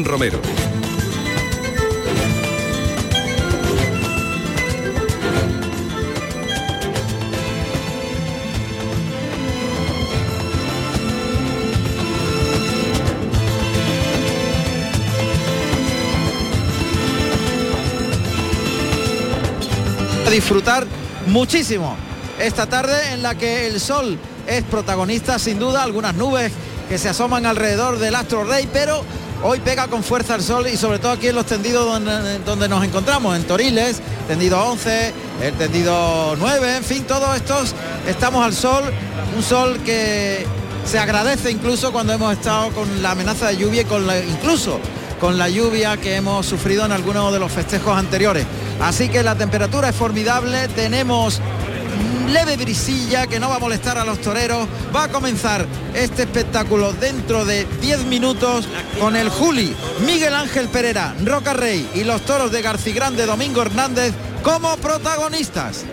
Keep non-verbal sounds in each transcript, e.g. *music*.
Romero. Disfrutar muchísimo esta tarde en la que el sol es protagonista sin duda, algunas nubes que se asoman alrededor del Astro Rey, pero hoy pega con fuerza el sol y sobre todo aquí en los tendidos donde, nos encontramos, en Toriles, tendido 11, el tendido 9, en fin, todos estos estamos al sol, un sol que se agradece incluso cuando hemos estado con la amenaza de lluvia y con incluso con la lluvia que hemos sufrido en algunos de los festejos anteriores. Así que la temperatura es formidable, tenemos leve brisilla que no va a molestar a los toreros. Va a comenzar este espectáculo dentro de 10 minutos con el Juli, Miguel Ángel Pereira, Roca Rey y los toros de Garcigrande Domingo Hernández como protagonistas.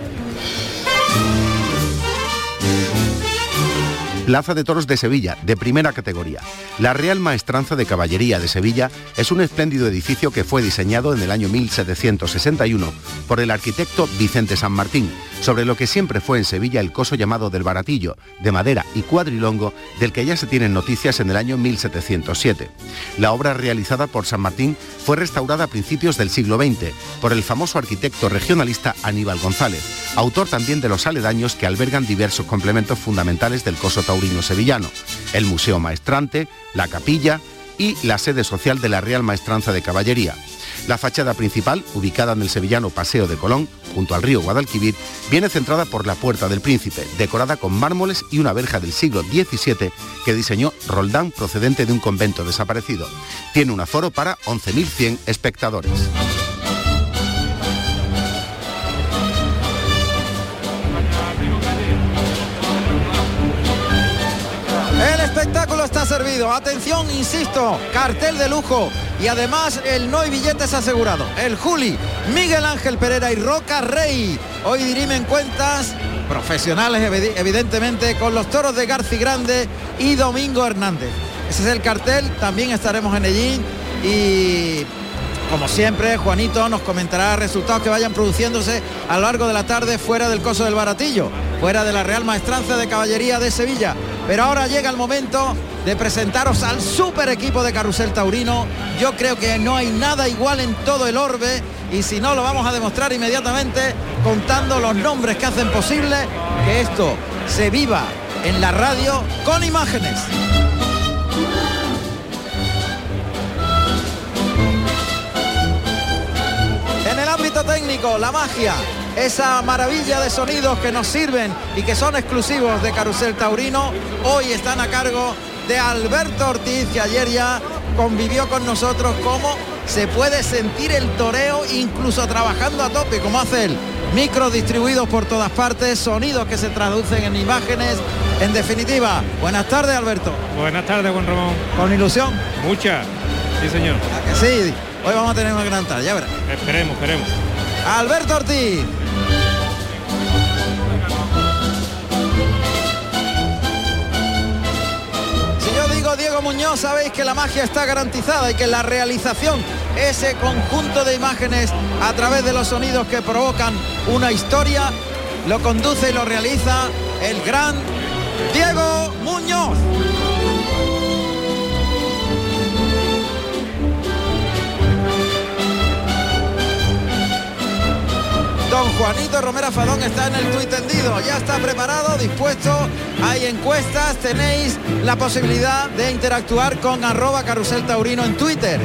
Plaza de Toros de Sevilla, de primera categoría. La Real Maestranza de Caballería de Sevilla es un espléndido edificio que fue diseñado en el año 1761 por el arquitecto Vicente San Martín, sobre lo que siempre fue en Sevilla el coso llamado del Baratillo, de madera y cuadrilongo, del que ya se tienen noticias en el año 1707. La obra realizada por San Martín fue restaurada a principios del siglo XX por el famoso arquitecto regionalista Aníbal González, autor también de los aledaños que albergan diversos complementos fundamentales del coso taurino sevillano, el Museo Maestrante, la capilla y la sede social de la Real Maestranza de Caballería. La fachada principal, ubicada en el sevillano Paseo de Colón, junto al río Guadalquivir, viene centrada por la Puerta del Príncipe, decorada con mármoles y una verja del siglo XVII que diseñó Roldán procedente de un convento desaparecido. Tiene un aforo para 11.100 espectadores. Atención, insisto, cartel de lujo y además el no hay billetes asegurado. El Juli, Miguel Ángel Pereira y Roca Rey. Hoy dirimen cuentas profesionales evi- evidentemente con los toros de Garci Grande y Domingo Hernández. Ese es el cartel, también estaremos en Ellín y como siempre, Juanito nos comentará resultados que vayan produciéndose a lo largo de la tarde fuera del coso del Baratillo, fuera de la Real Maestranza de Caballería de Sevilla. Pero ahora llega el momento de presentaros al super equipo de Carrusel Taurino. Yo creo que no hay nada igual en todo el orbe y si no lo vamos a demostrar inmediatamente contando los nombres que hacen posible que esto se viva en la radio con imágenes. En el ámbito técnico, la magia, esa maravilla de sonidos que nos sirven y que son exclusivos de Carusel Taurino, hoy están a cargo de Alberto Ortiz, que ayer ya convivió con nosotros cómo se puede sentir el toreo incluso trabajando a tope, como hace él. Micros distribuidos por todas partes, sonidos que se traducen en imágenes. En definitiva, buenas tardes Alberto. Buenas tardes, Juan Ramón. Con ilusión. Mucha. Sí, señor. ¿A que sí? Hoy vamos a tener una gran tarde, ya verás. Esperemos, esperemos. Alberto Ortiz. Muñoz, sabéis que la magia está garantizada y que la realización, ese conjunto de imágenes a través de los sonidos que provocan una historia, lo conduce y lo realiza el gran Diego Muñoz. Juanito Romero Fadón está en el tuit tendido, ya está preparado, dispuesto, hay encuestas, tenéis la posibilidad de interactuar con arroba carrusel taurino en Twitter.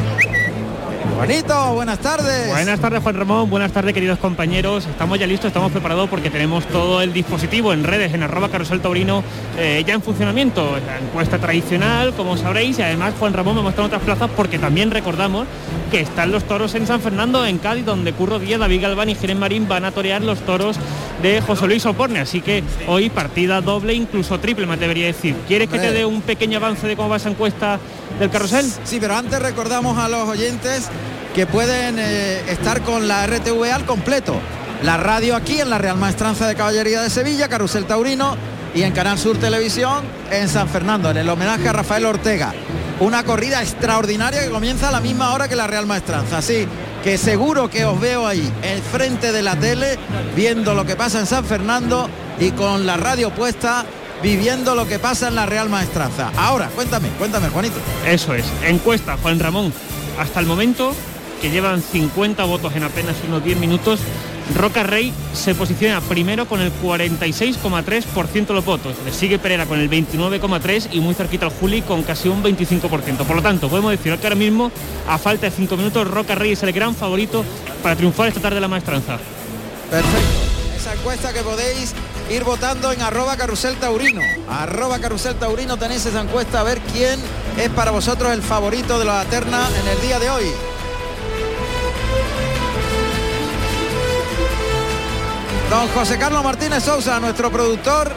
Juanito, buenas tardes. Buenas tardes, Juan Ramón. Buenas tardes, queridos compañeros. Estamos ya listos, estamos preparados porque tenemos todo el dispositivo en redes, en arroba carrusel taurino, eh, ya en funcionamiento. La encuesta tradicional, como sabréis, y además Juan Ramón me muestra otras plazas porque también recordamos que están los toros en San Fernando, en Cádiz, donde Curro Díaz, David Galván y Jerez Marín van a torear los toros de José Luis Oporne. Así que hoy partida doble, incluso triple, me debería decir. ¿Quieres que te Hombre. dé un pequeño avance de cómo va esa encuesta del carrusel? Sí, pero antes recordamos a los oyentes que pueden eh, estar con la RTV al completo. La radio aquí en la Real Maestranza de Caballería de Sevilla, Carusel Taurino, y en Canal Sur Televisión en San Fernando, en el homenaje a Rafael Ortega. una corrida extraordinaria que comienza a la misma hora que la Real Maestranza. Así que seguro que os veo ahí, en frente de la tele, viendo lo que pasa en San Fernando y con la radio puesta viviendo lo que pasa en la Real Maestranza. Ahora, cuéntame, cuéntame, Juanito. Eso es, encuesta, Juan Ramón. Hasta el momento, que llevan 50 votos en apenas unos 10 minutos, Roca Rey se posiciona primero con el 46,3% de los votos. Le sigue Pereira con el 29,3% y muy cerquita al Juli con casi un 25%. Por lo tanto, podemos decir que ahora mismo, a falta de 5 minutos, Roca Rey es el gran favorito para triunfar esta tarde en la maestranza. Perfecto. Esa encuesta que podéis ir votando en arroba carrusel taurino. Arroba carrusel taurino tenéis esa encuesta a ver quién es para vosotros el favorito de la terna en el día de hoy. Don José Carlos Martínez Sousa, nuestro productor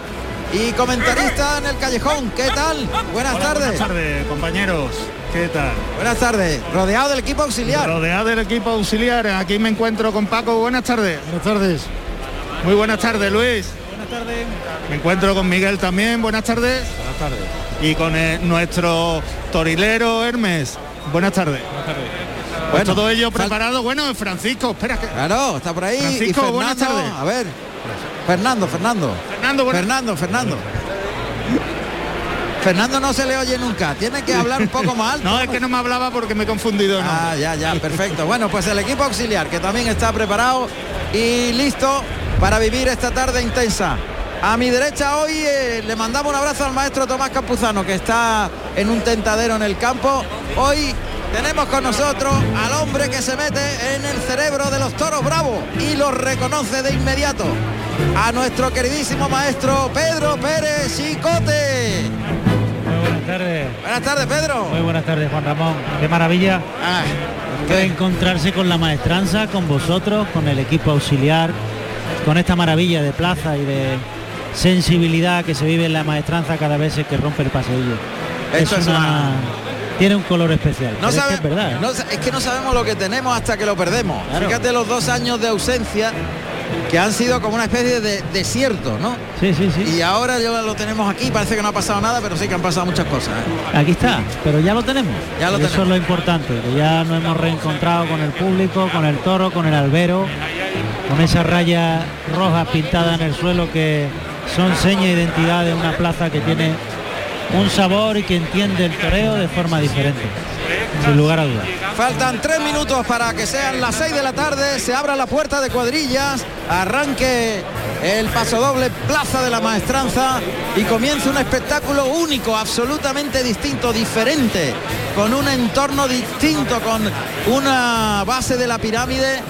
y comentarista en el callejón. ¿Qué tal? Buenas tardes. Buenas tardes, compañeros. ¿Qué tal? Buenas tardes. Rodeado del equipo auxiliar. Rodeado del equipo auxiliar. Aquí me encuentro con Paco. Buenas tardes. Buenas tardes. Muy buenas tardes, Luis. Buenas tardes. Me encuentro con Miguel también. Buenas tardes. Buenas tardes. Y con eh, nuestro torilero Hermes. Buenas tardes. Buenas tardes. Pues todo ello preparado. Bueno, Francisco, espera que. Claro, está por ahí. Francisco, y Fernando, buenas tardes. A ver. Fernando, Fernando. Fernando, buenas- Fernando, Fernando. Fernando no se le oye nunca. Tiene que hablar un poco más *laughs* alto. No, es que no me hablaba porque me he confundido. ¿no? Ah, ya, ya, perfecto. Bueno, pues el equipo auxiliar que también está preparado y listo para vivir esta tarde intensa. A mi derecha hoy eh, le mandamos un abrazo al maestro Tomás Campuzano que está en un tentadero en el campo. Hoy tenemos con nosotros al hombre que se mete en el cerebro de los toros bravos y los reconoce de inmediato. A nuestro queridísimo maestro Pedro Pérez Chicote. Muy buenas tardes. Buenas tardes, Pedro. Muy buenas tardes, Juan Ramón. Qué maravilla Ah, encontrarse con la maestranza, con vosotros, con el equipo auxiliar, con esta maravilla de plaza y de sensibilidad que se vive en la maestranza cada vez que rompe el paseillo. Esto es una- Tiene un color especial. No pero es, sabe- que es verdad. ¿eh? no es que no sabemos lo que tenemos hasta que lo perdemos. Claro. Fíjate los dos años de ausencia que han sido como una especie de desierto, ¿no? Sí, sí, sí. Y ahora ya lo tenemos aquí, parece que no ha pasado nada, pero sí que han pasado muchas cosas. ¿eh? Aquí está, pero ya lo tenemos. Ya lo Y Eso tenemos. es lo importante, que ya nos hemos reencontrado con el público, con el toro, con el albero, con esas rayas rojas pintadas en el suelo que son seña de identidad de una plaza que tiene un sabor y que entiende el toreo de forma diferente, sin lugar a dudas. Faltan tres minutos para que sean las seis de la tarde, se abra la puerta de cuadrillas, arranque el paso doble Plaza de la Maestranza y comienza un espectáculo único, absolutamente distinto, diferente, con un entorno distinto, con una base de la pirámide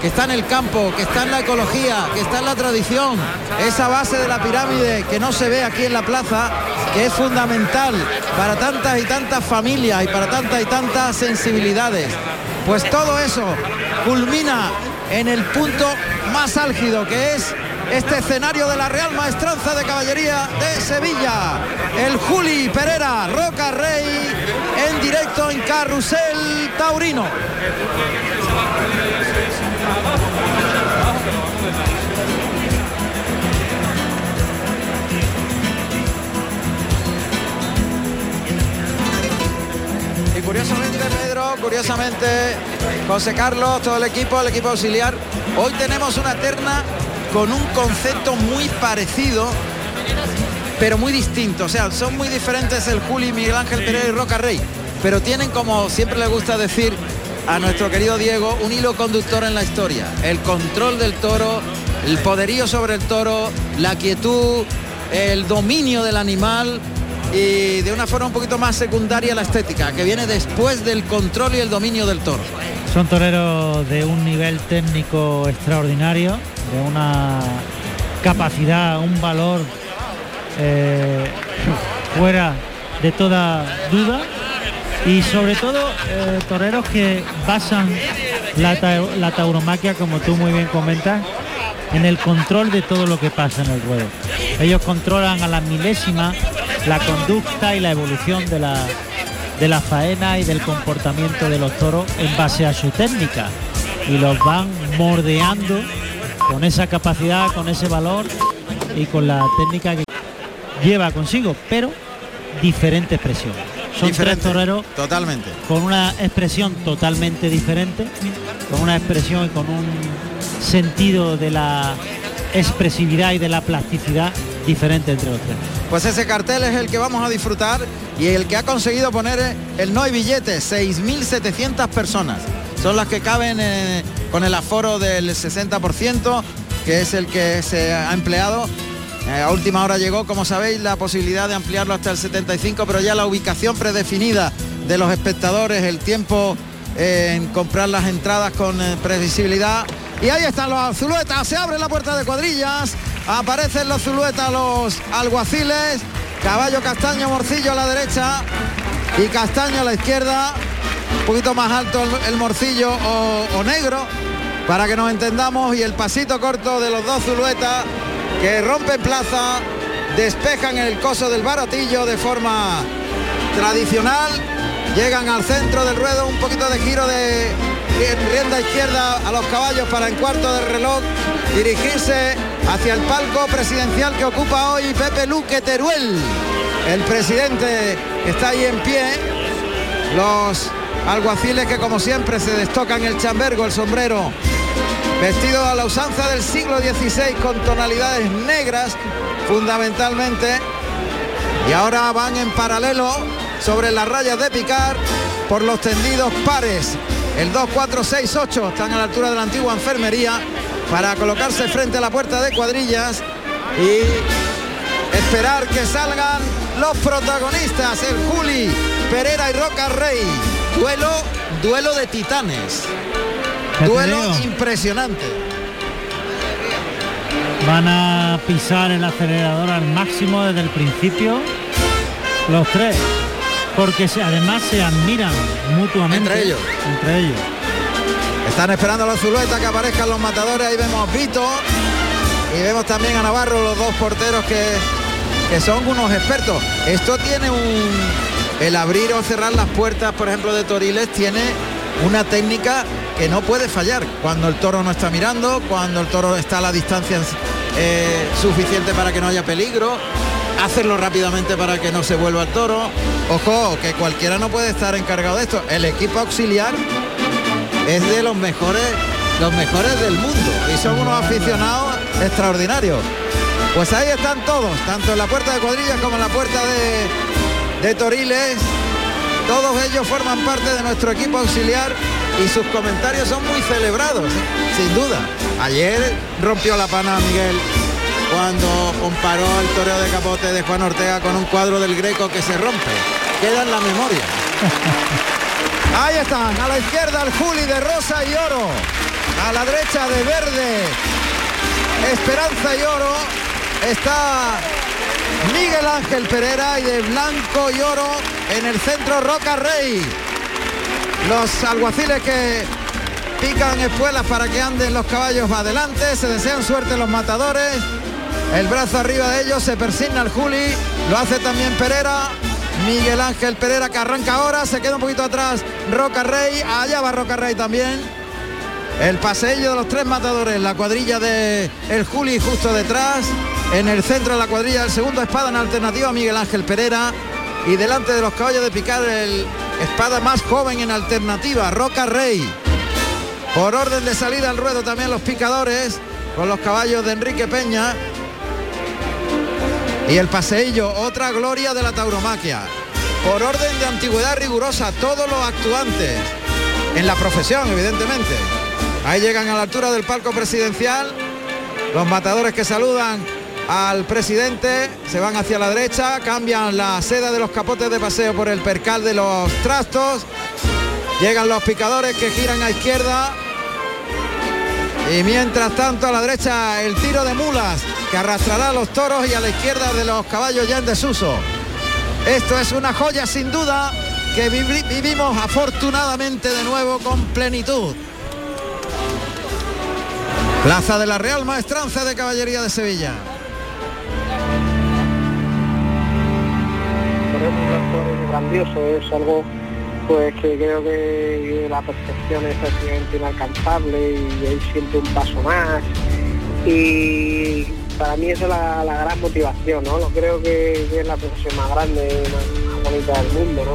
que está en el campo, que está en la ecología, que está en la tradición, esa base de la pirámide que no se ve aquí en la plaza, que es fundamental para tantas y tantas familias y para tantas y tantas sensibilidades. Pues todo eso culmina en el punto más álgido que es este escenario de la Real Maestranza de Caballería de Sevilla. El Juli Pereira Roca Rey en directo en Carrusel Taurino. Curiosamente, Pedro, curiosamente, José Carlos, todo el equipo, el equipo auxiliar, hoy tenemos una terna con un concepto muy parecido, pero muy distinto. O sea, son muy diferentes el Juli, Miguel Ángel Pereira y Roca Rey, pero tienen, como siempre le gusta decir a nuestro querido Diego, un hilo conductor en la historia. El control del toro, el poderío sobre el toro, la quietud, el dominio del animal y de una forma un poquito más secundaria la estética, que viene después del control y el dominio del toro. Son toreros de un nivel técnico extraordinario, de una capacidad, un valor eh, fuera de toda duda y sobre todo eh, toreros que basan la, la tauromaquia, como tú muy bien comentas, en el control de todo lo que pasa en el ruedo. Ellos controlan a la milésima la conducta y la evolución de la, de la faena y del comportamiento de los toros en base a su técnica y los van mordeando con esa capacidad, con ese valor y con la técnica que lleva consigo, pero diferente expresión. Son tres toreros totalmente con una expresión totalmente diferente, con una expresión y con un sentido de la expresividad y de la plasticidad diferente entre los tres. Pues ese cartel es el que vamos a disfrutar y el que ha conseguido poner el no hay billete, 6.700 personas. Son las que caben eh, con el aforo del 60%, que es el que se ha empleado. Eh, a última hora llegó, como sabéis, la posibilidad de ampliarlo hasta el 75, pero ya la ubicación predefinida de los espectadores, el tiempo eh, en comprar las entradas con previsibilidad. Y ahí están los azuletas, se abre la puerta de cuadrillas, aparecen los zuluetas, los alguaciles, caballo castaño, morcillo a la derecha y castaño a la izquierda, un poquito más alto el, morcillo o, negro, para que nos entendamos, y el pasito corto de los dos zuluetas que rompen plaza, despejan el coso del baratillo de forma tradicional, llegan al centro del ruedo, un poquito de giro de rienda izquierda a los caballos para en cuarto del reloj dirigirse hacia el palco presidencial que ocupa hoy Pepe Luque Teruel. El presidente está ahí en pie. Los alguaciles que como siempre se destocan el chambergo, el sombrero, vestido a la usanza del siglo XVI con tonalidades negras fundamentalmente. Y ahora van en paralelo sobre las rayas de picar por los tendidos pares. El 2, 4, 6, 8 están a la altura de la antigua enfermería para colocarse frente a la puerta de cuadrillas y esperar que salgan los protagonistas, el Juli, Pereira y Roca Rey. Duelo, duelo de titanes. Duelo impresionante. Van a pisar el acelerador al máximo desde el principio los tres, porque además se admiran mutuamente entre ellos. Entre ellos. Están esperando la Zulueta que aparezcan los matadores. Ahí vemos a Vito y vemos también a Navarro, los dos porteros que, que son unos expertos. Esto tiene un... El abrir o cerrar las puertas, por ejemplo, de Toriles, tiene una técnica que no puede fallar. Cuando el toro no está mirando, cuando el toro está a la distancia eh, suficiente para que no haya peligro, hacerlo rápidamente para que no se vuelva el toro. Ojo, que cualquiera no puede estar encargado de esto. El equipo auxiliar es de los mejores, los mejores del mundo y son unos aficionados extraordinarios. Pues ahí están todos, tanto en la puerta de cuadrillas como en la puerta de, de Toriles. Todos ellos forman parte de nuestro equipo auxiliar y sus comentarios son muy celebrados, ¿eh? sin duda. Ayer rompió la pana Miguel cuando comparó el toreo de capote de Juan Ortega con un cuadro del Greco que se rompe. Queda en la memoria. *laughs* Ahí están, a la izquierda el Juli de rosa y oro, a la derecha de verde, esperanza y oro, está Miguel Ángel Pereira y de blanco y oro en el centro Roca Rey. Los alguaciles que pican espuelas para que anden los caballos adelante, se desean suerte los matadores. El brazo arriba de ellos, se persigna el Juli, lo hace también Pereira, Miguel Ángel Pereira que arranca ahora, se queda un poquito atrás Roca Rey, allá va Roca Rey también. El paseillo de los tres matadores, la cuadrilla de el Juli justo detrás, en el centro de la cuadrilla el segundo espada en alternativa Miguel Ángel Pereira y delante de los caballos de picar el espada más joven en alternativa, Roca Rey. Por orden de salida al ruedo también los picadores con los caballos de Enrique Peña y el paseillo, otra gloria de la tauromaquia. Por orden de antigüedad rigurosa, todos los actuantes, en la profesión, evidentemente. Ahí llegan a la altura del palco presidencial, los matadores que saludan al presidente, se van hacia la derecha, cambian la seda de los capotes de paseo por el percal de los trastos, llegan los picadores que giran a izquierda, y mientras tanto a la derecha el tiro de mulas que arrastrará a los toros y a la izquierda de los caballos ya en desuso. Esto es una joya sin duda que vivimos afortunadamente de nuevo con plenitud. Plaza de la Real Maestranza de Caballería de Sevilla. Es algo pues que creo que la percepción es prácticamente inalcanzable y hay siempre un paso más y para mí eso es la, gran motivación, ¿no? Lo creo que, es la profesión más grande, más bonita del mundo, ¿no?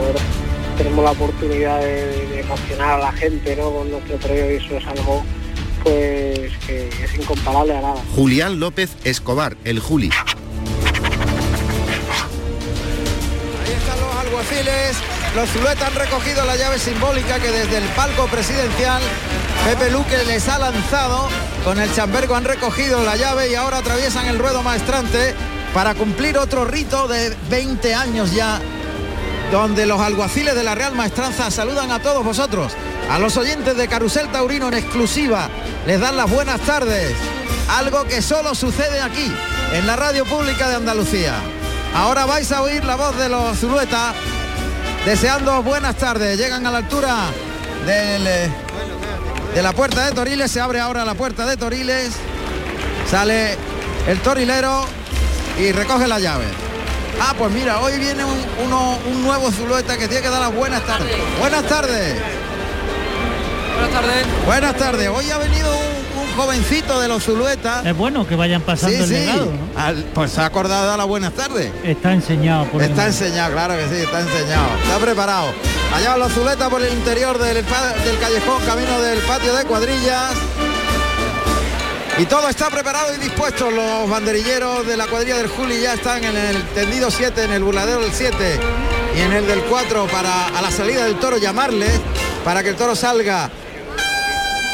Poder, tenemos la oportunidad de, de, emocionar a la gente, ¿no? Con nuestro toreo y eso es algo pues que es incomparable a nada. Julián López Escobar, el Juli. Ahí están los alguaciles. Los Zuluetas han recogido la llave simbólica que desde el palco presidencial Pepe Luque les ha lanzado. Con el chambergo han recogido la llave y ahora atraviesan el ruedo maestrante para cumplir otro rito de 20 años ya, donde los alguaciles de la Real Maestranza saludan a todos vosotros, a los oyentes de Carusel Taurino en exclusiva, les dan las buenas tardes, algo que solo sucede aquí, en la radio pública de Andalucía. Ahora vais a oír la voz de los Zuluetas, deseando buenas tardes, llegan a la altura del, eh, de la puerta de Toriles, se abre ahora la puerta de Toriles, sale el torilero y recoge la llave. Ah, pues mira, hoy viene un, uno, un nuevo Zulueta que tiene que dar las buenas tardes. Buenas tardes. Buenas tardes. Buenas tardes. Hoy ha venido un jovencito de los Zuluetas. Es bueno que vayan pasando Sí, el sí. legado, ¿no? Al- pues se ha acordado dar las buenas tardes. Está enseñado por el- Está enseñado, claro que sí, está enseñado. Está preparado. Allá van los Zuletas por el interior del callejón, camino del patio de cuadrillas. Y todo está preparado y dispuesto. Los banderilleros de la cuadrilla del Juli ya están en el tendido 7, en el burladero del 7 y en el del 4 para a la salida del toro llamarles para que el toro salga.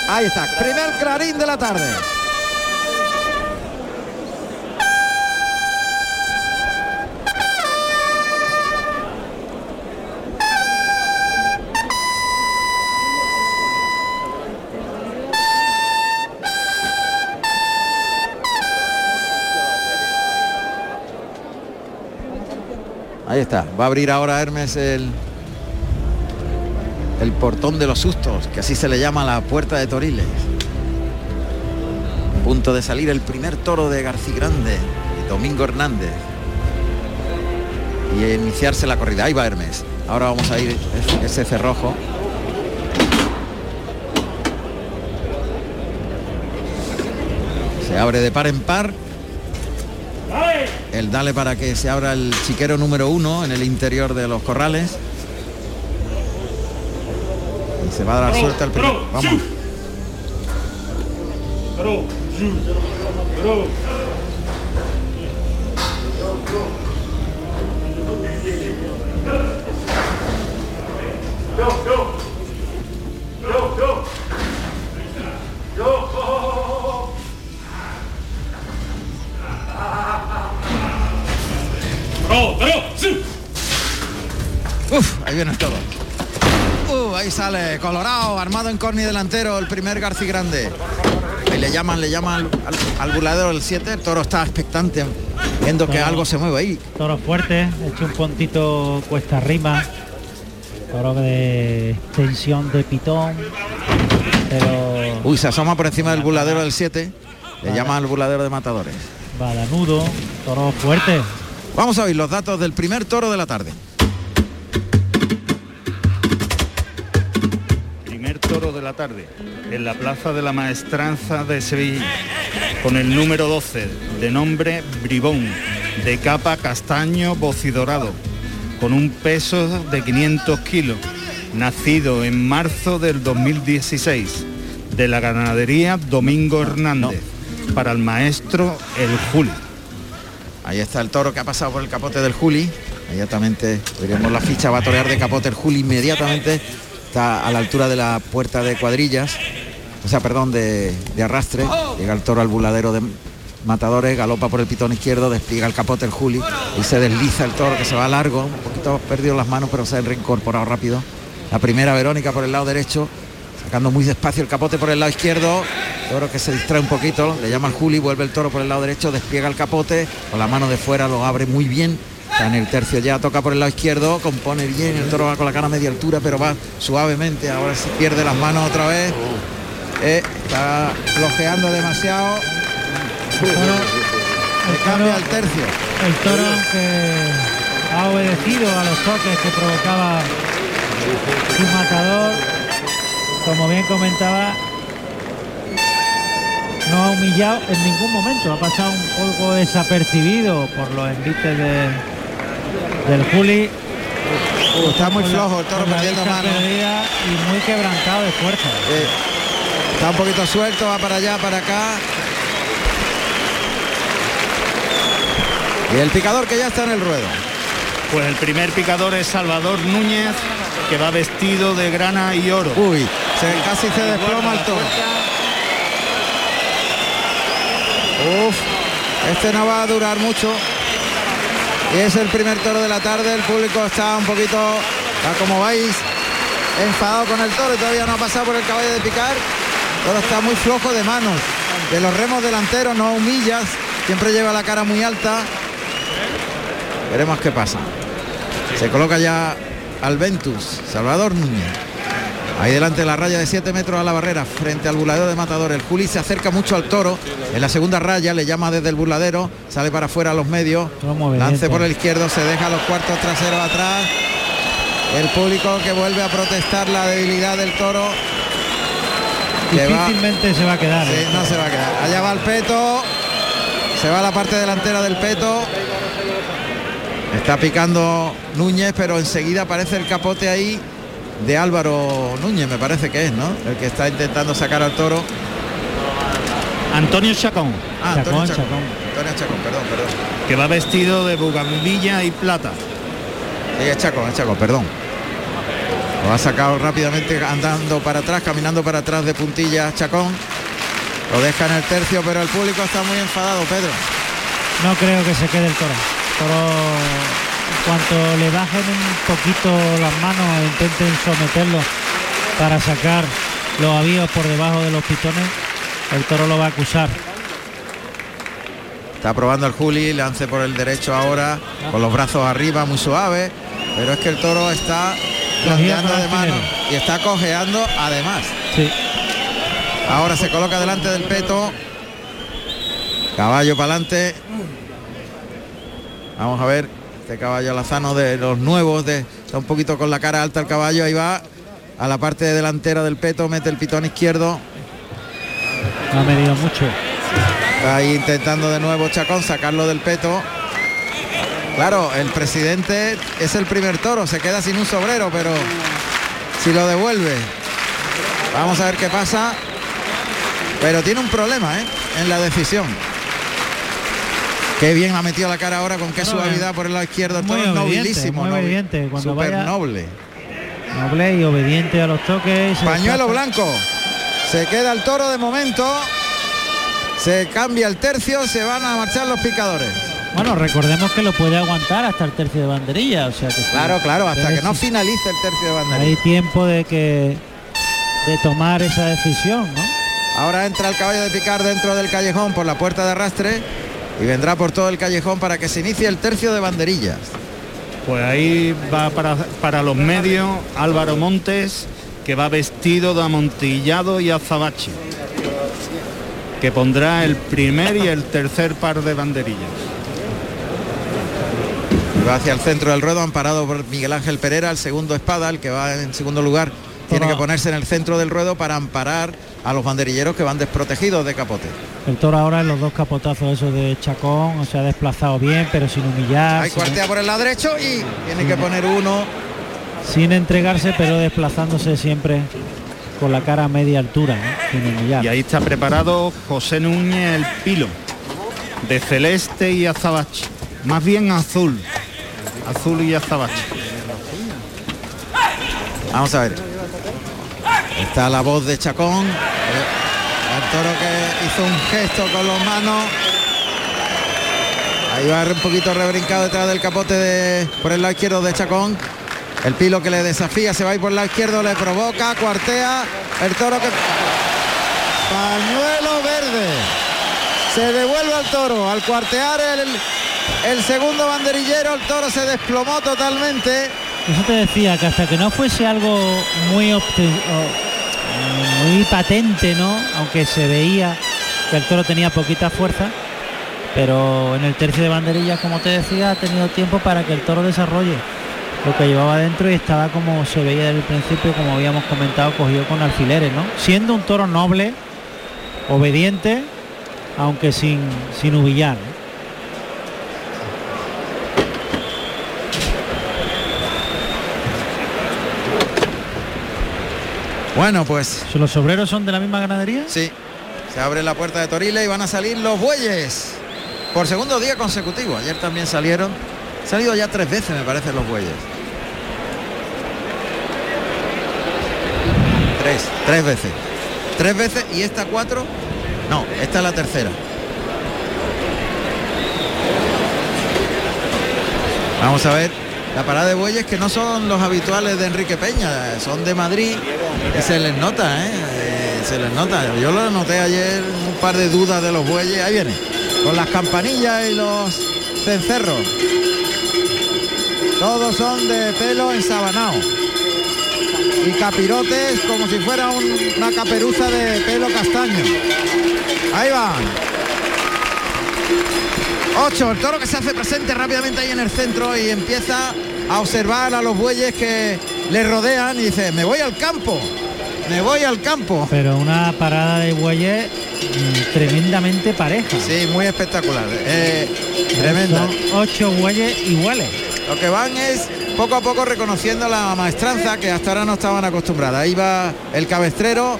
Ahí está, primer clarín de la tarde. Ahí está. Va a abrir ahora Hermes el, el portón de los sustos, que así se le llama la puerta de Toriles. A punto de salir el primer toro de García Grande, Domingo Hernández. Y iniciarse la corrida. Ahí va Hermes. Ahora vamos a ir ese cerrojo. Se abre de par en par. El dale para que se abra el chiquero número uno en el interior de los corrales. Y se va a dar suelta al primer. Vamos. Uf, ahí viene todo. Uh, ahí sale Colorado, armado en corni delantero, el primer García Grande. Ahí le llaman, le llaman al, al, al burladero del 7, el toro está expectante, viendo que algo se mueve ahí. Toro fuerte, hecho un puntito cuesta arriba. Toro de extensión de pitón. Pero Uy, se asoma por encima del burladero del 7, le Vale. llaman al burladero de matadores. balanudo, toro fuerte. Vamos a oír los datos del primer toro de la tarde. De la tarde en la Plaza de la Maestranza de Sevilla con el número 12 de nombre Bribón de capa castaño bocidorado con un peso de 500 kilos nacido en marzo del 2016 de la ganadería Domingo Hernández para el maestro El Juli. Ahí está el toro que ha pasado por el capote del Juli. Inmediatamente veremos la ficha, va a torear de capote el Juli inmediatamente. Está a la altura de la puerta de cuadrillas. O sea, perdón, de, arrastre. Llega el toro al buladero de matadores, galopa por el pitón izquierdo, despliega el capote el Juli y se desliza el toro que se va largo, un poquito perdido las manos, pero se ha reincorporado rápido. La primera Verónica por el lado derecho, sacando muy despacio el capote por el lado izquierdo, toro que se distrae un poquito, le llama al Juli, vuelve el toro por el lado derecho, despliega el capote, con la mano de fuera lo abre muy bien, está en el tercio ya, toca por el lado izquierdo, compone bien, el toro va con la cara a media altura, pero va suavemente, ahora se pierde las manos otra vez, Eh, está flojeando demasiado, El toro- el tercio. el toro que ha obedecido a los toques que provocaba su matador, como bien comentaba, no ha humillado en ningún momento, ha pasado un poco desapercibido por los envites de, del Juli. Uh, está muy flojo el toro perdiendo mano. y muy quebrantado de fuerza. Eh, está un poquito suelto, va para allá, para acá. Y el picador que ya está en el ruedo. Pues el primer picador es Salvador Núñez, que va vestido de grana y oro. Uy, se, casi se desploma el toro. Uf, este no va a durar mucho. Y es el primer toro de la tarde. El público está un poquito, como veis, enfadado con el toro todavía no ha pasado por el caballo de picar. El toro está muy flojo de manos. De los remos delanteros, no humillas. Siempre lleva la cara muy alta. Veremos qué pasa. Se coloca ya Alventus, Salvador Núñez. Ahí delante de la raya de 7 metros a la barrera, frente al burladero de Matador. El Juli se acerca mucho al toro. En la segunda raya le llama desde el burladero, sale para afuera a los medios. Lance por el izquierdo, se deja los cuartos traseros atrás. El público que vuelve a protestar la debilidad del toro. Va- Difícilmente se va a quedar. Sí, ¿eh? no se va a quedar. Allá va el peto. Se va a la parte delantera del peto. Está picando Núñez, pero enseguida aparece el capote ahí de Álvaro Núñez, me parece que es, ¿no? El que está intentando sacar al toro. Antonio Chacón, Ah, Chacón, Antonio Chacón. Chacón. Antonio Chacón, perdón, perdón. que va vestido de bugambilla y plata. Sí, es Chacón, es Chacón, perdón. Lo ha sacado rápidamente andando para atrás, caminando para atrás de puntillas Chacón. Lo deja en el tercio, pero el público está muy enfadado, Pedro. No creo que se quede el toro. Cuanto le bajen un poquito las manos e intenten someterlo para sacar los avíos por debajo de los pitones, el toro lo va a acusar. Está probando el Juli, lance por el derecho ahora, con los brazos arriba, muy suave. Pero es que el toro está blandeando con de mano y está cojeando además. Sí. Ahora se coloca delante del peto. Caballo para adelante. Vamos a ver. Este caballo alazano de los nuevos. De, está un poquito con la cara alta el caballo. Ahí va. A la parte delantera del peto. Mete el pitón izquierdo. No ha medido mucho. Está ahí intentando de nuevo Chacón sacarlo del peto. Claro, el presidente es el primer toro, se queda sin un sobrero, pero si lo devuelve, vamos a ver qué pasa. Pero tiene un problema ¿eh? en la decisión. Qué bien ha metido la cara ahora, con qué Bueno, suavidad por el lado izquierdo. Muy toro es obediente, nobilísimo, muy noble- obediente. Cuando vaya- noble. Noble y obediente a los toques. Pañuelo blanco. Se queda el toro de momento. Se cambia el tercio, se van a marchar los picadores. Bueno, recordemos que lo puede aguantar hasta el tercio de banderilla, o sea que. Claro, claro, hasta que no finalice el tercio de banderilla. hay tiempo de que de tomar esa decisión, ¿no? Ahora entra el caballo de picar dentro del callejón por la puerta de arrastre y vendrá por todo el callejón para que se inicie el tercio de banderillas. Pues ahí va para, para los medios Álvaro Montes, que va vestido de amontillado y azabache, que pondrá el primer y el tercer par de banderillas. Y va hacia el centro del ruedo amparado por Miguel Ángel Pereira, el segundo espada, el que va en segundo lugar. Tiene que ponerse en el centro del ruedo para amparar a los banderilleros que van desprotegidos de capote. El toro ahora en los dos capotazos esos de Chacón, se ha desplazado bien, pero sin humillar, sin, cuartea por el lado derecho y tiene que poner uno. sin entregarse, pero desplazándose siempre con la cara a media altura, sin humillar. Y ahí está preparado José Núñez el Pilo, de celeste y azabache, más bien azul, azul y azabache. Vamos a ver. Está la voz de Chacón. El toro que hizo un gesto con las manos. Ahí va un poquito rebrincado detrás del capote de, por el lado izquierdo de Chacón. El pilo que le desafía, se va a ir por el lado izquierdo, le provoca, cuartea. El toro que... Pañuelo verde. Se devuelve al toro. Al cuartear el, el segundo banderillero, el toro se desplomó totalmente. Eso te decía, que hasta que no fuese algo muy, obte- o- muy patente, ¿no? Aunque se veía que el toro tenía poquita fuerza, pero en el tercio de banderillas, como te decía, ha tenido tiempo para que el toro desarrolle lo que llevaba dentro y estaba como se veía desde el principio, como habíamos comentado, cogido con alfileres, ¿no? Siendo un toro noble, obediente, aunque sin, sin humillar. Bueno, pues ¿Los obreros son de la misma ganadería? sí, se abre la puerta de Toriles y van a salir los bueyes por segundo día consecutivo. Ayer también salieron, salido ya tres veces me parece los bueyes. Tres, tres veces. Tres veces y esta cuatro. No, esta es la tercera. Vamos a ver la parada de bueyes que no son los habituales de Enrique Peña, son de Madrid y se les nota, ¿eh? Eh, se les nota. Yo lo noté ayer un par de dudas de los bueyes. Ahí viene, con las campanillas y los cencerros. Todos son de pelo ensabanado. Y capirotes como si fuera un- una caperuza de pelo castaño. Ahí van. 8, el toro que se hace presente rápidamente ahí en el centro y empieza a observar a los bueyes que le rodean y dice, me voy al campo, me voy al campo. Pero una parada de bueyes mm, tremendamente pareja. Sí, muy espectacular. eh, tremenda. Son ocho bueyes iguales. Lo que van es poco a poco reconociendo la maestranza que hasta ahora no estaban acostumbradas. Ahí va el cabestrero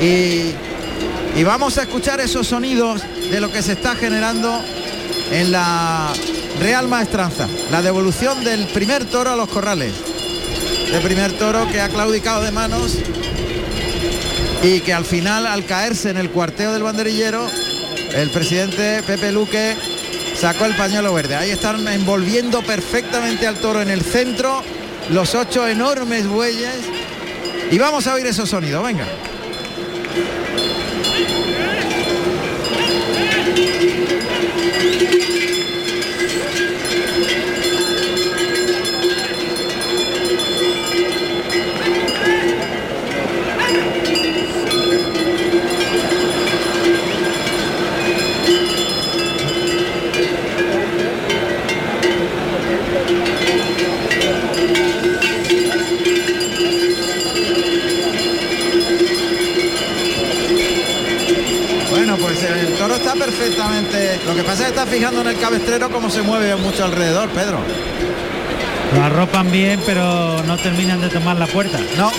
y, y vamos a escuchar esos sonidos de lo que se está generando en la Real Maestranza. La devolución del primer toro a los corrales. El primer toro que ha claudicado de manos y que al final al caerse en el cuarteo del banderillero el presidente Pepe Luque sacó el pañuelo verde. Ahí están envolviendo perfectamente al toro en el centro los ocho enormes bueyes y vamos a oír esos sonidos, venga. Perfectamente. Lo que pasa es que está fijando en el cabestrero cómo se mueve mucho alrededor, Pedro. Lo arropan bien, pero no terminan de tomar la puerta. No,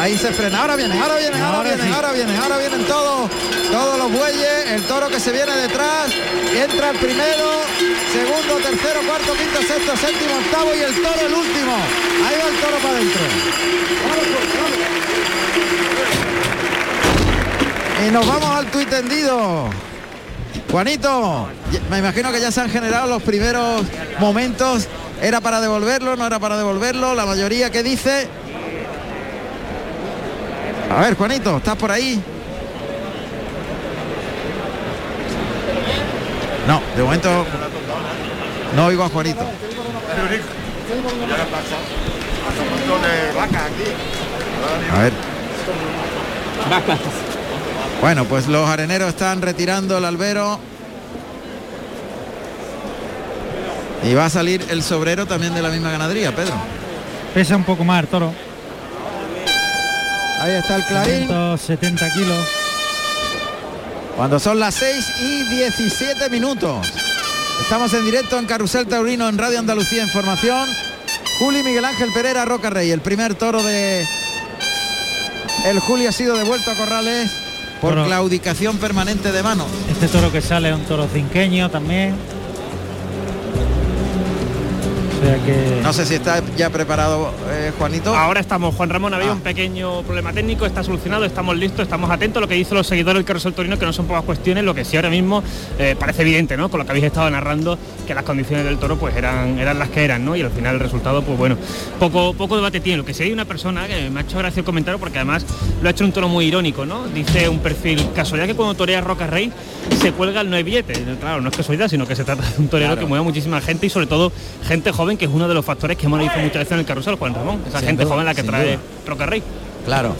ahí se frena. Ahora vienen, ahora vienen, ahora, Ahora vienen, sí. ahora vienen, ahora vienen todos, todos los bueyes, el toro que se viene detrás, entra el primero, segundo, tercero, cuarto, quinto, sexto, séptimo, octavo y el toro el último. Ahí va el toro para adentro. Y nos vamos al tuit tendido. Juanito, me imagino que ya se han generado los primeros momentos. ¿Era para devolverlo? ¿No era para devolverlo? La mayoría que dice. A ver, Juanito, ¿estás por ahí? No, de momento no oigo a Juanito. A ver. Bueno, pues los areneros están retirando el albero. Y va a salir el sobrero también de la misma ganadería, Pedro. Pesa un poco más el toro. Ahí está el clarín. 170 kilos. Cuando son las 6 y 17 minutos. Estamos en directo en Carrusel Taurino en Radio Andalucía Información. Juli Miguel Ángel Pereira Roca Rey, el primer toro de el Juli ha sido devuelto a Corrales por claudicación permanente de mano. Este toro que sale es un toro cinqueño también. O sea que No sé si está ya preparado eh, Juanito. Ahora estamos, Juan Ramón, había Ah. un pequeño problema técnico, está solucionado, estamos listos, estamos atentos a lo que dicen los seguidores del Carrusel Torino, que no son pocas cuestiones, lo que sí ahora mismo eh, parece evidente, ¿no? Con lo que habéis estado narrando, que las condiciones del toro pues eran, eran las que eran, ¿no? Y al final el resultado, pues bueno, poco, poco debate tiene. Lo que sí hay una persona que me ha hecho gracia el comentario porque además lo ha hecho en un tono muy irónico, ¿no? Dice un perfil, casualidad que cuando torea Roca Rey se cuelga el no hay billete. Claro, no es casualidad, sino que se trata de un torero Claro. que mueve a muchísima gente y sobre todo gente joven, que es uno de los factores que hemos visto muchas veces en el carrusel, Juan Ramón. Esa Sin gente duda, joven la que trae duda. Roca Rey. Claro.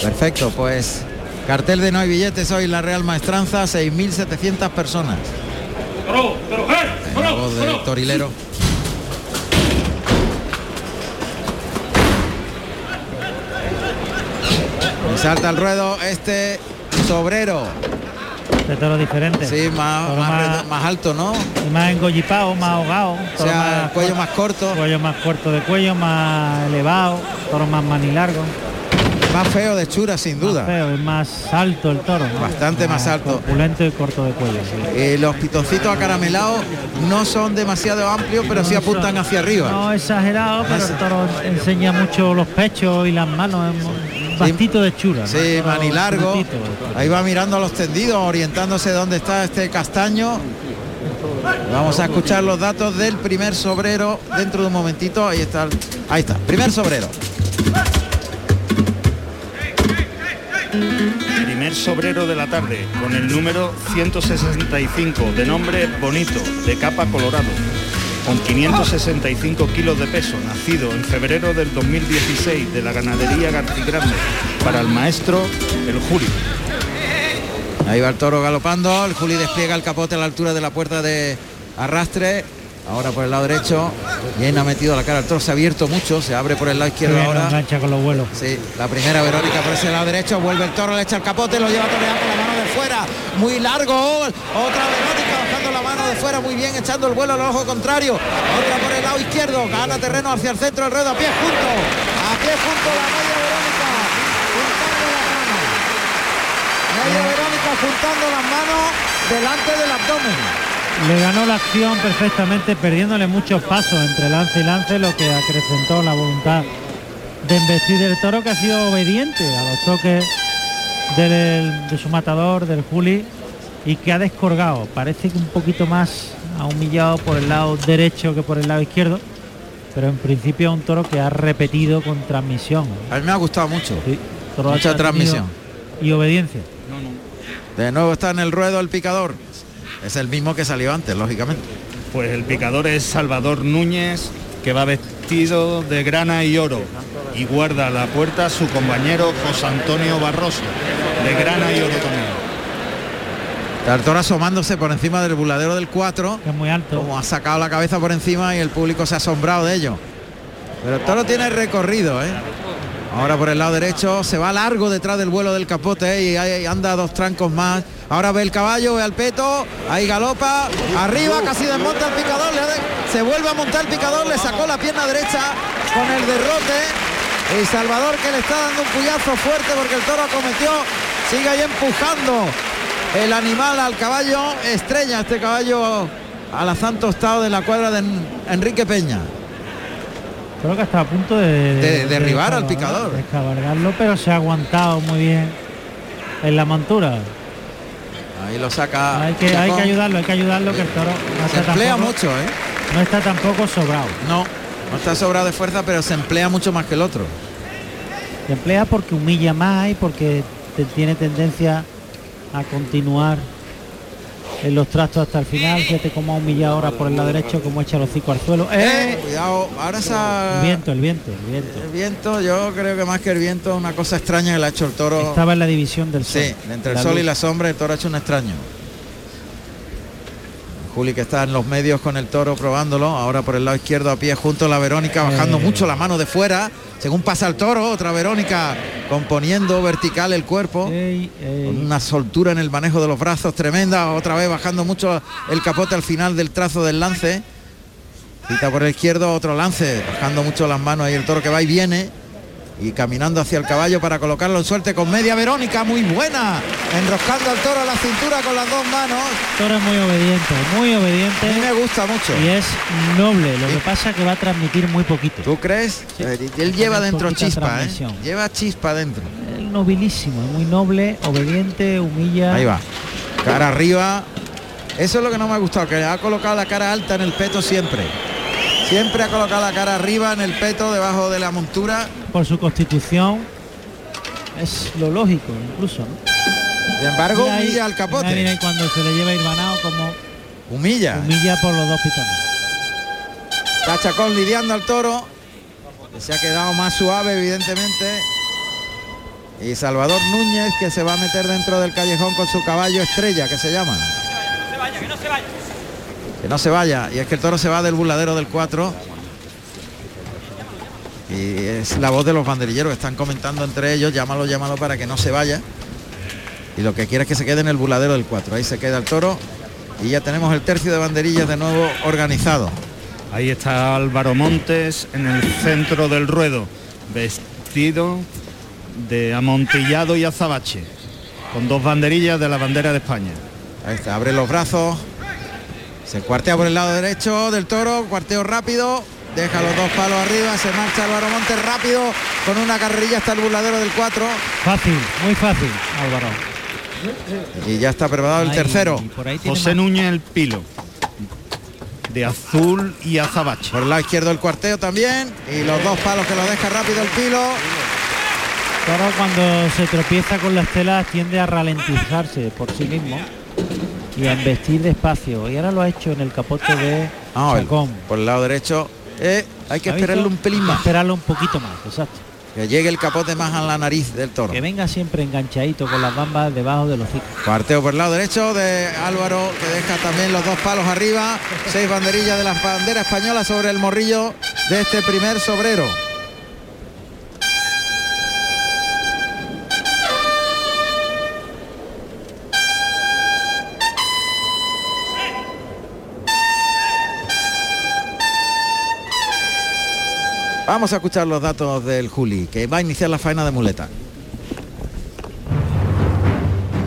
Perfecto, pues cartel de no hay billetes hoy en la Real Maestranza, 6.700 personas. La voz del torilero. Y salta al ruedo este sobrero. Este toro diferente. Sí, más, más, más- alto, ¿no? Y más engollipado, más ahogado. O toro sea, más- el cuello más corto. cuello más corto de cuello, más elevado, toro más manilargo. Más feo de Chura, sin duda. Más feo, es más alto el toro. ¿no? Bastante más alto. Corpulento y corto de cuello. sí. Eh, los pitoncitos acaramelados no son demasiado amplios, pero sí No apuntan son- hacia arriba. No exagerado, pero el toro enseña mucho los pechos y las manos. es Bastito de chura. ¿no? Sí, Toro manilargo. Ahí va mirando a los tendidos, orientándose dónde está este castaño. Vamos a escuchar los datos del primer sobrero dentro de un momentito. Ahí está. Ahí está. Primer sobrero. Primer sobrero de la tarde, con el número 165, de nombre Bonito, de capa colorado, con 565 kilos de peso, nacido en febrero del 2016 de la ganadería Garcigrande, para el maestro El Juli. Ahí va el toro galopando. El Juli despliega el capote a la altura de la puerta de arrastre. Ahora por el lado derecho. Bien ha metido la cara al toro. Se ha abierto mucho. Se abre por el lado izquierdo ahora. engancha con los vuelos. Sí, la primera Verónica por ese lado derecho, vuelve el toro, le echa el capote, lo lleva toreando con la mano de fuera, muy largo, otra Verónica fuera, muy bien, echando el vuelo al ojo contrario, otra por el lado izquierdo, gana terreno hacia el centro, el ruedo a pie junto, a pie junto la media Verónica, juntando las manos, media Verónica juntando las manos delante del abdomen. Le ganó la acción perfectamente, perdiéndole muchos pasos entre lance y lance, lo que acrecentó la voluntad de embestir del toro, que ha sido obediente a los toques del- de su matador, del Juli, y que ha descorgado. Parece que un poquito más ha humillado por el lado derecho que por el lado izquierdo, pero en principio es un toro que ha repetido con transmisión. A mí me ha gustado mucho. Sí, Mucha transmisión. Y obediencia. De nuevo está en el ruedo el picador. Es el mismo que salió antes, lógicamente. Pues el picador es Salvador Núñez, que va vestido de grana y oro y guarda a la puerta su compañero José Antonio Barroso, de grana y oro también. Toro asomándose por encima del buladero del 4. Que es muy alto. Como ha sacado la cabeza por encima y el público se ha asombrado de ello. Pero el toro tiene recorrido, ¿eh? Ahora por el lado derecho se va largo detrás del vuelo del capote ¿eh? y ahí anda dos trancos más. Ahora ve el caballo, ve al peto, ahí galopa, arriba casi desmonta el picador, se vuelve a montar el picador, le sacó la pierna derecha con el derrote. Y Salvador que le está dando un puyazo fuerte porque el toro acometió, sigue ahí empujando el animal al caballo, estrella este caballo alazán tostado de la cuadra de En- Enrique Peña. Creo que está a punto de, De derribar al picador. de cabalgarlo, pero se ha aguantado muy bien en la montura. Ahí lo saca. Hay que, hay Chacón. que ayudarlo, hay que ayudarlo que el toro no Se emplea tampoco, mucho, ¿eh? no está tampoco sobrado. No, no está sobrado de fuerza, pero se emplea mucho más que el otro. Se emplea porque humilla más y porque tiene tendencia a continuar en los trastos hasta el final. Fíjate cómo ha humillado ahora por el lado derecho, cómo echa el hocico al suelo. Eh, ¡Eh! cuidado, ahora esa. El viento, el viento, el viento. El viento, yo creo que más que el viento, una cosa extraña que le ha hecho el toro. Estaba en la división del sol. Sí, entre el La sol y la sombra, el toro ha hecho un extraño. Juli que está en los medios con el toro probándolo, ahora por el lado izquierdo a pie junto a la Verónica, bajando Eh. mucho la mano de fuera, según pasa el toro, otra Verónica componiendo vertical el cuerpo, con una soltura en el manejo de los brazos tremenda, otra vez bajando mucho el capote al final del trazo del lance. Cita por el izquierdo otro lance, bajando mucho las manos ahí el toro que va y viene y caminando hacia el caballo para colocarlo en suerte con media Verónica, muy buena, enroscando al toro a la cintura con las dos manos. toro es muy obediente, muy A mí obediente me gusta mucho. y es noble. Lo que pasa es que va a transmitir muy poquito. ¿Tú crees? Sí. Eh, Él lleva dentro chispa, ¿eh? Lleva chispa dentro. Es nobilísimo, muy noble, obediente, humilla. Ahí va. Cara arriba. Eso es lo que no me ha gustado, que ha colocado la cara alta en el peto siempre. Siempre ha colocado la cara arriba en el peto, debajo de la montura. Por su constitución es lo lógico, incluso. ¿no? Sin embargo, Mira ahí- humilla al mira ahí capote. cuando se le lleva irbanado como Humilla. humilla por los dos pitones. Cachacón lidiando al toro. Que se ha quedado más suave, evidentemente. Y Salvador Núñez que se va a meter dentro del callejón con su caballo estrella, que se llama. Que no se vaya. Y es que el toro se va del burladero del 4. Y es la voz de los banderilleros que están comentando entre ellos, llámalo, llámalo para que no se vaya. Y lo que quiere es que se quede en el burladero del 4. Ahí se queda el toro. Y ya tenemos el tercio de banderillas de nuevo organizado. Ahí está Álvaro Montes en el centro del ruedo, vestido de amontillado y azabache, con dos banderillas de la bandera de España. Ahí está, abre los brazos. Se cuartea por el lado derecho del toro, cuarteo rápido. Deja los dos palos arriba, se marcha Álvaro Montes rápido con una carrerilla hasta el burladero del 4. Fácil, muy fácil, Álvaro. Y ya está preparado el Ahí, tercero. por ahí José más- Núñez el Pilo, de azul y azabache. Por el lado izquierdo el cuarteo también. Y los dos palos que lo deja rápido el pilo. Toro cuando se tropieza con las telas tiende a ralentizarse por sí mismo y a embestir despacio. Y ahora lo ha hecho en el capote de Ah, el- Chacón. por el lado derecho. Eh, hay que ¿Ha esperarle visto? un pelín más. Esperarlo un poquito más, exacto. Que llegue el capote más a la nariz del toro. Que venga siempre enganchadito con las bambas debajo de los hocico. Cuarteo por el lado derecho de Álvaro, que deja también los dos palos arriba. Seis banderillas de la bandera española sobre el morrillo de este primer sobrero. Vamos a escuchar los datos del Juli, que va a iniciar la faena de muleta.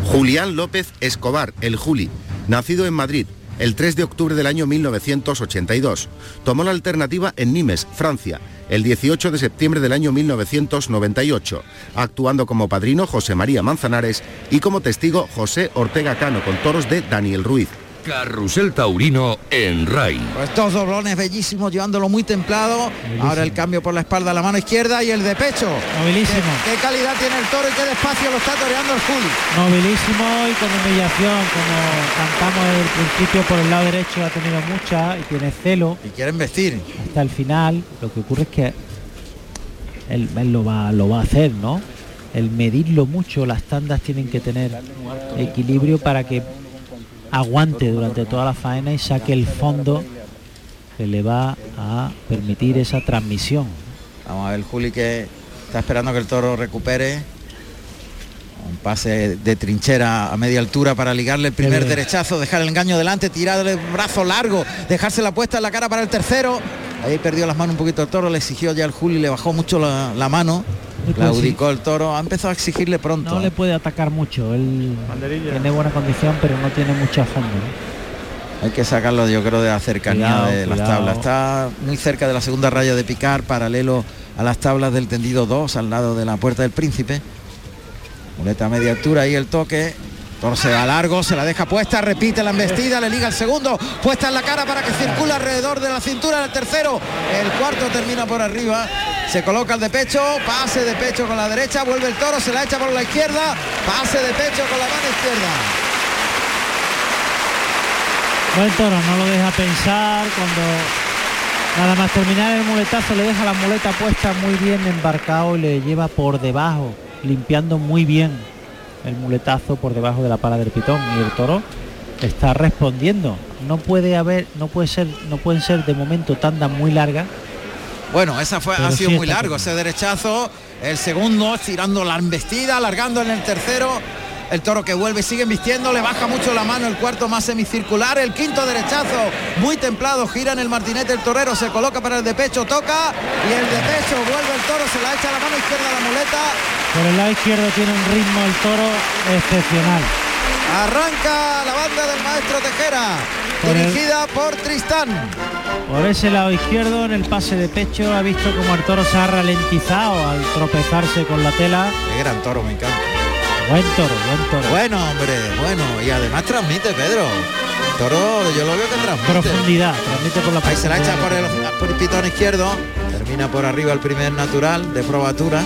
Julián López Escobar, el Juli, nacido en Madrid el 3 de octubre del año 1982. Tomó la alternativa en Nimes, Francia, el 18 de septiembre del año 1998, actuando como padrino José María Manzanares y como testigo José Ortega Cano con toros de Daniel Ruiz. Carrusel Taurino en RAI. Pues dos doblones bellísimos, llevándolo muy templado. Ahora el cambio por la espalda la mano izquierda y el de pecho. Nobilísimo. ¿Qué, qué calidad tiene el toro y qué despacio lo está toreando el Juli. Nobilísimo y con humillación, como cantamos desde el principio por el lado derecho, ha tenido mucha y tiene celo Y quieren vestir. hasta el final. Lo que ocurre es que él, él lo, va, lo va a hacer, ¿no? El medirlo mucho, las tandas tienen que tener equilibrio para que aguante durante toda la faena y saque el fondo que le va a permitir esa transmisión. Vamos a ver Juli que está esperando que el toro recupere. Un pase de trinchera a media altura para ligarle el primer derechazo, dejar el engaño delante, tirarle el brazo largo, dejarse la puesta en la cara para el tercero. Ahí perdió las manos un poquito el toro, le exigió ya el Juli, le bajó mucho la, la mano. Pues Claudicó el toro, ha empezado a exigirle pronto. No le puede atacar mucho, él tiene buena condición pero no tiene mucha fondo. ¿no? Hay que sacarlo yo creo de la cercanía Cuidado, de las cuidado. tablas. Está muy cerca de la segunda raya de picar, paralelo a las tablas del tendido 2, al lado de la puerta del príncipe. Muleta a media altura y el toque. Toro se va largo, se la deja puesta, repite la embestida, le liga el segundo, puesta en la cara para que circule alrededor de la cintura del tercero. El cuarto termina por arriba, se coloca el de pecho, pase de pecho con la derecha, vuelve el toro, se la echa por la izquierda, pase de pecho con la mano izquierda. Buen toro, no lo deja pensar cuando nada más terminar el muletazo le deja la muleta puesta muy bien embarcado y le lleva por debajo, limpiando muy bien el muletazo por debajo de la pala del pitón y el toro está respondiendo. No puede haber, no puede ser, no pueden ser de momento tandas muy largas. Bueno, esa fue, Pero ha sido muy largo ese derechazo. El segundo, tirando la embestida, alargando en el tercero. El toro que vuelve, sigue vistiendo, le baja mucho la mano, el cuarto más semicircular, el quinto derechazo, muy templado, gira en el martinete el torero, se coloca para el de pecho, toca y el de pecho vuelve el toro, se la echa a la mano izquierda a la muleta, Por el lado izquierdo tiene un ritmo el toro excepcional. Arranca la banda del maestro Tejera, Por el- dirigida por Tristán. Por ese lado izquierdo en el pase de pecho ha visto como el toro se ha ralentizado al tropezarse con la tela. Qué gran toro, me encanta. Buen toro, buen toro. Bueno, hombre, bueno, y además transmite, Pedro. El toro, yo lo veo que transmite. Profundidad, transmite por la Ahí se la echa por el, por el pitón izquierdo. Termina por arriba el primer natural de probatura.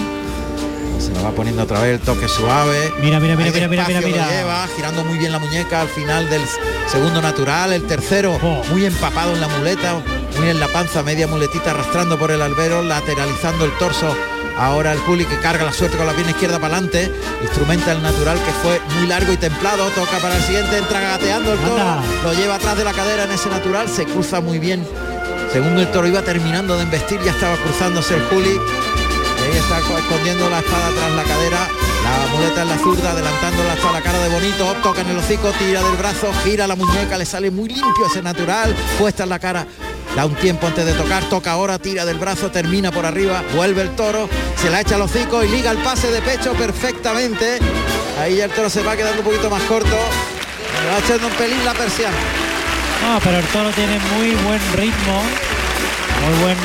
Se lo va poniendo otra vez el toque suave. Mira, mira, mira, mira, mira, mira, lo mira. lleva, girando muy bien la muñeca al final del segundo natural. El tercero Oh. muy empapado en la muleta, muy en la panza, media muletita arrastrando por el albero, lateralizando el torso. Ahora el Juli que carga la suerte con la pierna izquierda para adelante, instrumenta el natural que fue muy largo y templado, toca para el siguiente, entra gateando el toro, Anda. lo lleva atrás de la cadera en ese natural, se cruza muy bien. Según el toro iba terminando de embestir, ya estaba cruzándose el Juli. Ahí está co- escondiendo la espada tras la cadera, la muleta en la zurda, adelantándola hasta la cara de Bonito, toca en el hocico, tira del brazo, gira la muñeca, le sale muy limpio ese natural, puesta en la cara da un tiempo antes de tocar, toca ahora, tira del brazo, termina por arriba, vuelve el toro, se la echa a los hocico y liga el pase de pecho perfectamente. Ahí el toro se va quedando un poquito más corto. Le va echando un pelín la persiana. No, pero el toro tiene muy buen ritmo, muy buen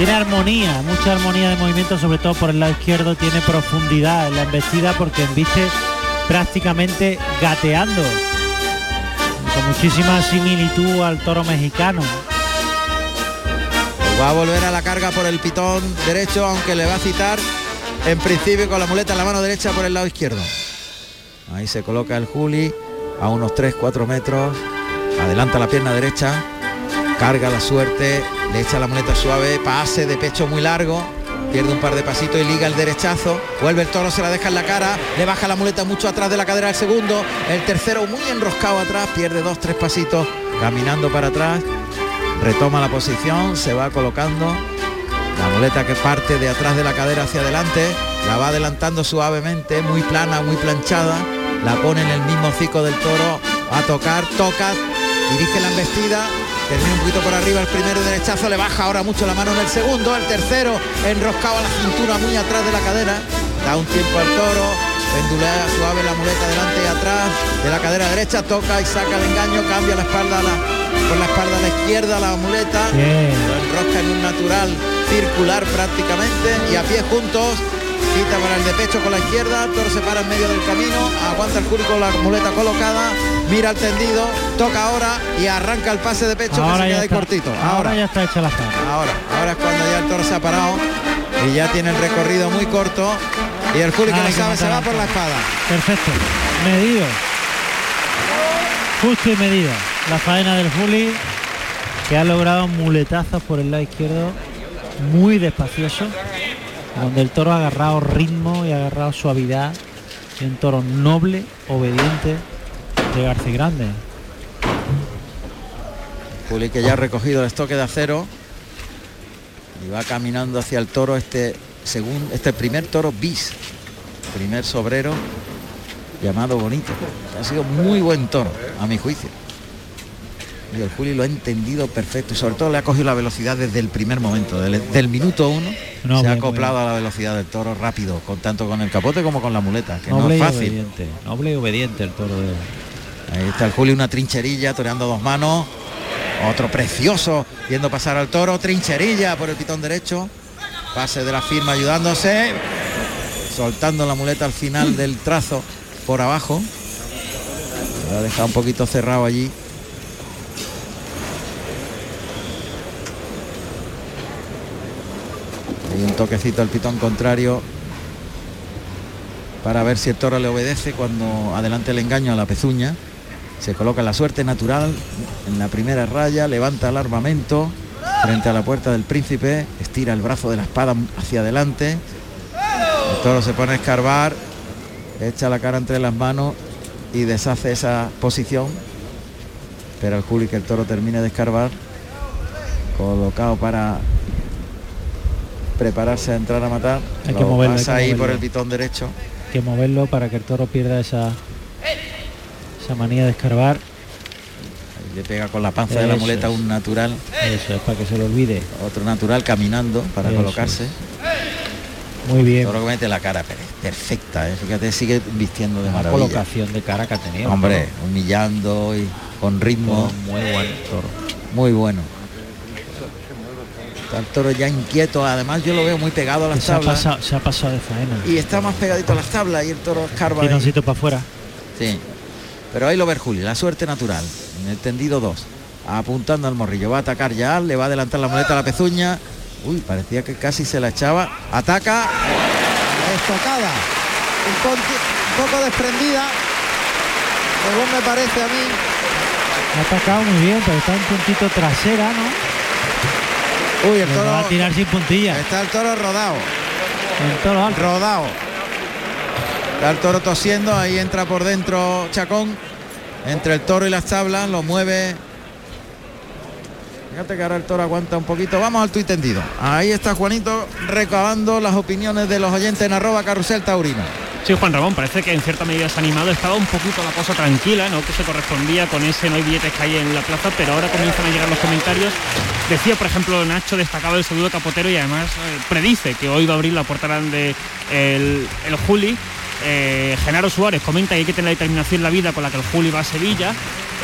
tiene armonía, mucha armonía de movimiento, sobre todo por el lado izquierdo, tiene profundidad en la embestida porque embiste prácticamente gateando, con muchísima similitud al toro mexicano. Va a volver a la carga por el pitón derecho, aunque le va a citar en principio con la muleta en la mano derecha por el lado izquierdo. Ahí se coloca el Juli a unos 3-4 metros, adelanta la pierna derecha, carga la suerte, le echa la muleta suave, pase de pecho muy largo, pierde un par de pasitos y liga el derechazo, vuelve el toro, se la deja en la cara, le baja la muleta mucho atrás de la cadera al segundo, el tercero muy enroscado atrás, pierde dos, tres pasitos, caminando para atrás, retoma la posición, se va colocando, la muleta que parte de atrás de la cadera hacia adelante, la va adelantando suavemente, muy plana, muy planchada, la pone en el mismo hocico del toro, a tocar, toca, dirige la embestida, termina un poquito por arriba el primero derechazo, le baja ahora mucho la mano en el segundo, el tercero enroscado a la cintura muy atrás de la cadera, da un tiempo al toro, pendulea suave la muleta delante y atrás de la cadera derecha, toca y saca el engaño, cambia la espalda a la, con la espalda a la izquierda la muleta, lo enrosca en un natural circular prácticamente y a pie juntos quita para el de pecho con la izquierda, toro se para en medio del camino, aguanta el Juli con la muleta colocada, mira el tendido, toca ahora y arranca el pase de pecho Ahora que se ya queda ahí está. cortito. Ahora Ahora, ya está hecha la cara. ahora, ahora es cuando ya el toro se ha parado y ya tiene el recorrido muy corto y el Juli que que sabe se va por la espada. Perfecto. Medido. Justo y medido. La faena del Juli que ha logrado muletazos por el lado izquierdo muy despacioso donde el toro ha agarrado ritmo y ha agarrado suavidad y un toro noble, obediente de García Grande. Juli que ya ha recogido el estoque de acero y va caminando hacia el toro este según este primer toro bis, primer sobrero llamado Bonito. Ha sido muy buen toro, a mi juicio. Y el Juli lo ha entendido perfecto y sobre todo le ha cogido la velocidad desde el primer momento, del, del minuto uno. No, se ha acoplado a la velocidad del toro rápido, con tanto con el capote como con la muleta, que Noble no es fácil. obediente. Noble y obediente el toro de. Ahí está el Juli, una trincherilla, toreando dos manos. Otro precioso, viendo pasar al toro, trincherilla por el pitón derecho. Pase de la firma ayudándose. Soltando la muleta al final del trazo por abajo. Lo ha dejado un poquito cerrado allí. Hay un toquecito al pitón contrario para ver si el toro le obedece cuando adelante el engaño a la pezuña. Se coloca la suerte natural en la primera raya, levanta el armamento frente a la puerta del príncipe, estira el brazo de la espada hacia adelante. El toro se pone a escarbar, echa la cara entre las manos y deshace esa posición. Pero el Juli que el toro termine de escarbar, colocado para prepararse a entrar a matar. Hay que Lo moverlo, hay pasa que ahí por el pitón derecho. Hay que moverlo para que el toro pierda esa esa manía de escarbar. Ahí Le pega con la panza de la muleta es. un natural, Eso es para que se lo olvide. otro natural caminando para Eso colocarse. Muy bien. Toro mete la cara per- perfecta, ¿eh? fíjate, sigue vistiendo de La maravilla. colocación de cara que ha tenido. Hombre, humillando y con ritmo muy buen toro. muy bueno. Está el toro ya inquieto, además yo lo veo muy pegado a las Se ha, tablas pasado, se ha pasado de faena. y está más pegadito a las tablas y el toro escarba. Tironcito para afuera. Sí. Pero ahí lo ve el Juli, la suerte natural. En el tendido 2. Apuntando al morrillo. Va a atacar ya, le va a adelantar la muleta a la pezuña. Uy, parecía que casi se la echaba. Ataca. Estocada. Un, un poco desprendida. Según me parece a mí. Ha atacado muy bien, pero está en puntito trasera, ¿no? Uy, el Le va a toro. tirar sin puntillas. Está el toro rodado. El toro alto. Rodado. El toro tosiendo. Ahí entra por dentro Chacón. Entre el toro y las tablas. Lo mueve. Fíjate que ahora el toro aguanta un poquito. Vamos al tuit tendido. Ahí está Juanito recabando las opiniones de los oyentes en arroba carrusel taurino. Sí, Juan Ramón, parece que en cierta medida se ha animado, estaba un poquito la cosa tranquila, ¿no? Que se correspondía con ese no hay billetes que hay en la plaza, pero ahora comienzan a llegar los comentarios. Decía, por ejemplo, Nacho destacaba el saludo capotero y además eh, predice que hoy va a abrir la puerta grande el Juli. Eh, Genaro Suárez comenta que hay que tener la determinación en la vida con la que el Juli va a Sevilla.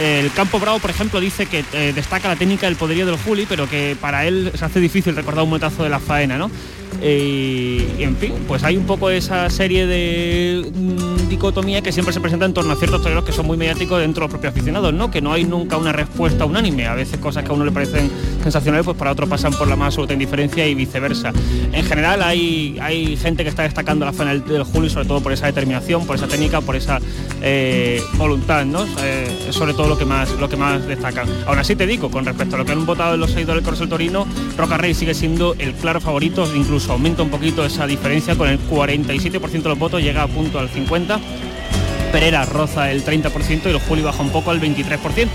El Campo Bravo, por ejemplo, dice que eh, destaca la técnica del poderío del Juli, pero que para él se hace difícil recordar un momentazo de la faena, ¿no? Eh, y en fin, pues hay un poco esa serie de mm, dicotomía que siempre se presenta en torno a ciertos toreros que son muy mediáticos dentro de los propios aficionados, ¿no? Que no hay nunca una respuesta unánime. A veces cosas que a uno le parecen sensacionales, pues para otro pasan por la más absoluta indiferencia y viceversa. En general hay, hay gente que está destacando la faena del, del Julio, sobre todo por esa determinación, por esa técnica, por esa eh, voluntad, ¿no? Eh, sobre todo lo que más lo que más destacan. Aún así te digo, con respecto a lo que han votado los seguidores del Corso Torino, Roca Rey sigue siendo el claro favorito, incluso aumenta un poquito esa diferencia con el 47% de los votos, llega a punto al 50%. Pereira roza el 30% y los Juli baja un poco al 23%.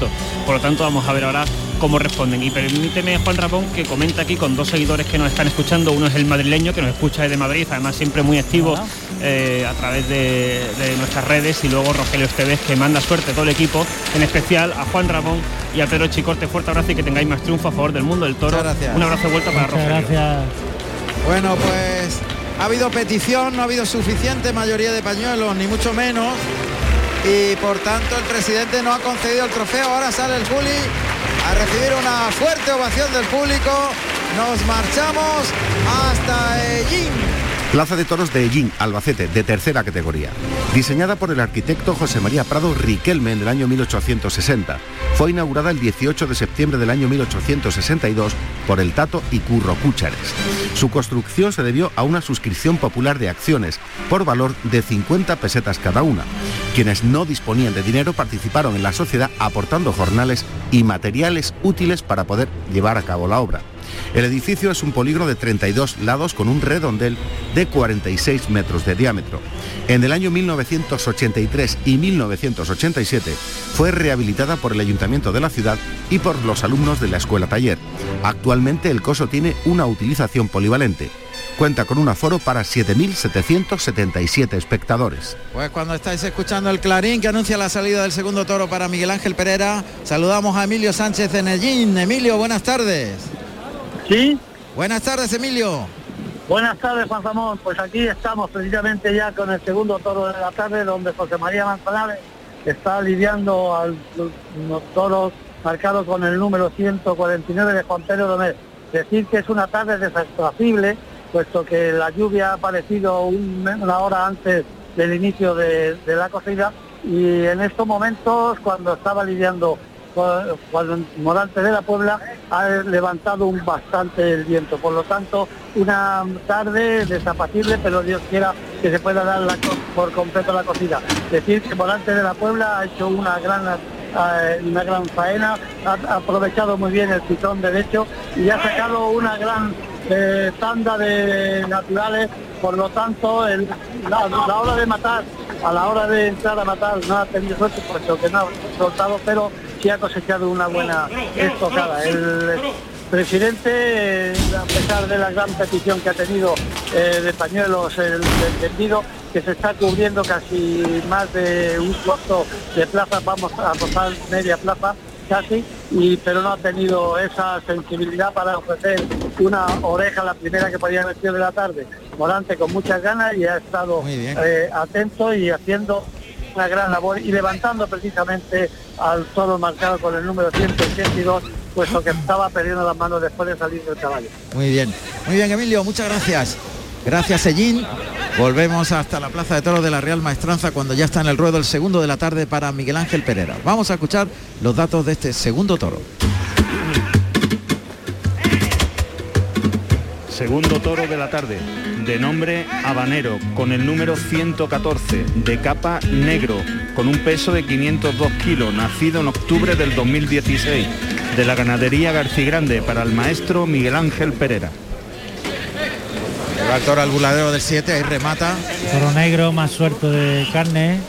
Por lo tanto, vamos a ver ahora cómo responden. Y permíteme, Juan Ramón, que comenta aquí con dos seguidores que nos están escuchando. Uno es el madrileño, que nos escucha desde Madrid, además siempre muy activo eh, a través de, de nuestras redes. Y luego Rogelio Esteves, que manda suerte a todo el equipo, en especial a Juan Ramón y a Pedro Chicorte. Fuerte abrazo y que tengáis más triunfo a favor del mundo del toro. Un abrazo de vuelta para Muchas Rogelio. gracias. Bueno, pues ha habido petición, no ha habido suficiente mayoría de pañuelos, ni mucho menos. Y por tanto el presidente no ha concedido el trofeo. Ahora sale el Juli a recibir una fuerte ovación del público. Nos marchamos hasta Ellín. Plaza de Toros de Ellín, Albacete, de tercera categoría. Diseñada por el arquitecto José María Prado Riquelme en el año 1860. Fue inaugurada el 18 de septiembre del año 1862 por el Tato y Curro Cúchares. Su construcción se debió a una suscripción popular de acciones por valor de 50 pesetas cada una. Quienes no disponían de dinero participaron en la sociedad aportando jornales y materiales útiles para poder llevar a cabo la obra. El edificio es un polígono de 32 lados con un redondel de 46 metros de diámetro. En el año 1983 y 1987 fue rehabilitada por el ayuntamiento de la ciudad y por los alumnos de la escuela taller. Actualmente el coso tiene una utilización polivalente. Cuenta con un aforo para 7.777 espectadores. Pues cuando estáis escuchando el clarín que anuncia la salida del segundo toro para Miguel Ángel Pereira, saludamos a Emilio Sánchez en Ellín. Emilio, buenas tardes. Sí, Buenas tardes, Emilio. buenas tardes Juan Ramón. Pues aquí estamos precisamente ya con el segundo toro de la tarde donde José María Manzanares está lidiando al los toros marcados con el número 149 de Juan Pedro Domés. Decir que es una tarde desastracible, puesto que la lluvia ha aparecido un- una hora antes del inicio de, de la corrida y en estos momentos cuando estaba lidiando cuando Morante de la Puebla ha levantado un bastante el viento. Por lo tanto, una tarde desapacible, pero Dios quiera que se pueda dar por completo la cocina. Decir que Morante de la Puebla ha hecho una gran eh, una gran faena, ha aprovechado muy bien el pitón derecho y ha sacado una gran eh, tanda de naturales, por lo tanto el- la, hora de matar, a la hora de entrar a matar no ha tenido suerte puesto que no ha soltado, pero sí ha cosechado una buena estocada. El presidente, a pesar de la gran petición que ha tenido eh, de pañuelos, el, el tendido, que se está cubriendo casi más de un cuarto de plaza, vamos a rozar media plaza casi, y, pero no ha tenido esa sensibilidad para ofrecer una oreja, la primera que podía haber sido de la tarde. Morante con muchas ganas y ha estado eh, atento y haciendo una gran labor y levantando precisamente al toro marcado con el número 182, puesto que estaba perdiendo las manos después de salir del caballo. Muy bien, muy bien, Emilio, muchas gracias. Gracias, Ellín. Volvemos hasta la Plaza de Toros de la Real Maestranza cuando ya está en el ruedo el segundo de la tarde para Miguel Ángel Pereira. Vamos a escuchar los datos de este segundo toro. Segundo toro de la tarde, de nombre Habanero, con el número 114, de capa negro, con un peso de 502 kilos, nacido en octubre del 2016, de la ganadería Garcigrande, para el maestro Miguel Ángel Pereira. Va el toro al buladero del 7, ahí remata. Toro negro más suelto de carne.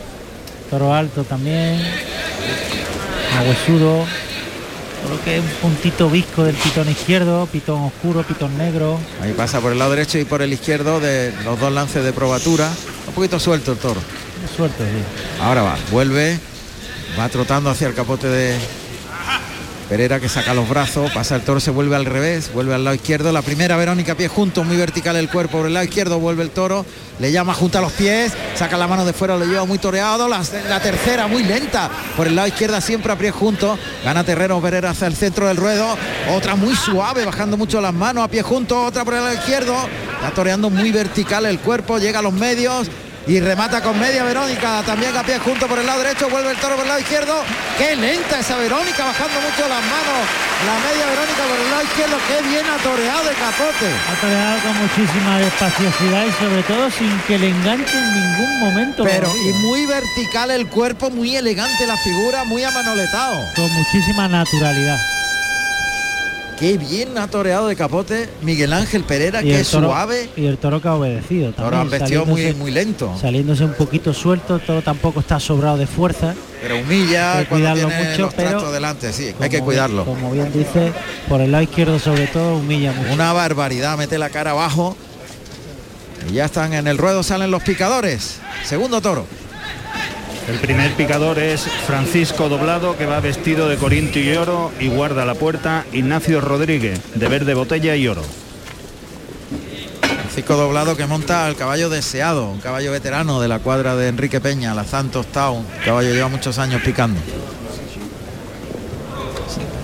Toro alto también. Huesudo. Creo que es un puntito visco del pitón izquierdo, pitón oscuro, pitón negro. Ahí pasa por el lado derecho y por el izquierdo de los dos lances de probatura. Un poquito suelto el toro. Suelto, sí. Ahora va, vuelve, va trotando hacia el capote de Pereira que saca los brazos, pasa el toro, se vuelve al revés, vuelve al lado izquierdo. La primera Verónica pie junto, muy vertical el cuerpo por el lado izquierdo, vuelve el toro, le llama junto a los pies, saca la mano de fuera, lo lleva muy toreado. La, tercera muy lenta por el lado izquierdo, siempre a pie junto. Gana Terrero Pereira hacia el centro del ruedo. Otra muy suave, bajando mucho las manos, a pie junto, otra por el lado izquierdo. Está toreando muy vertical el cuerpo, llega a los medios, y remata con media Verónica, también a pie junto por el lado derecho, vuelve el toro por el lado izquierdo, qué lenta esa Verónica, bajando mucho las manos, la media Verónica por el lado izquierdo, qué bien ha toreado de capote. Ha toreado con muchísima espaciosidad y sobre todo sin que le enganche en ningún momento. Pero y muy vertical el cuerpo, muy elegante la figura, muy amanoletado. Con muchísima naturalidad. Qué bien ha toreado de capote Miguel Ángel Pereira, qué suave. Y el toro que ha obedecido también. Ahora vestido muy, muy lento. Saliéndose un poquito suelto, el toro tampoco está sobrado de fuerza. Pero humilla hay cuidarlo mucho, pero delante, sí, hay que cuidarlo. Como bien dice, por el lado izquierdo sobre todo humilla mucho. Una barbaridad, mete la cara abajo. Y ya están en el ruedo, salen los picadores. Segundo toro. El primer picador es Francisco Doblado, que va vestido de corinto y oro y guarda la puerta Ignacio Rodríguez, de verde botella y oro. Francisco Doblado que monta al caballo deseado, un caballo veterano de la cuadra de Enrique Peña, la Santos Town. caballo lleva muchos años picando.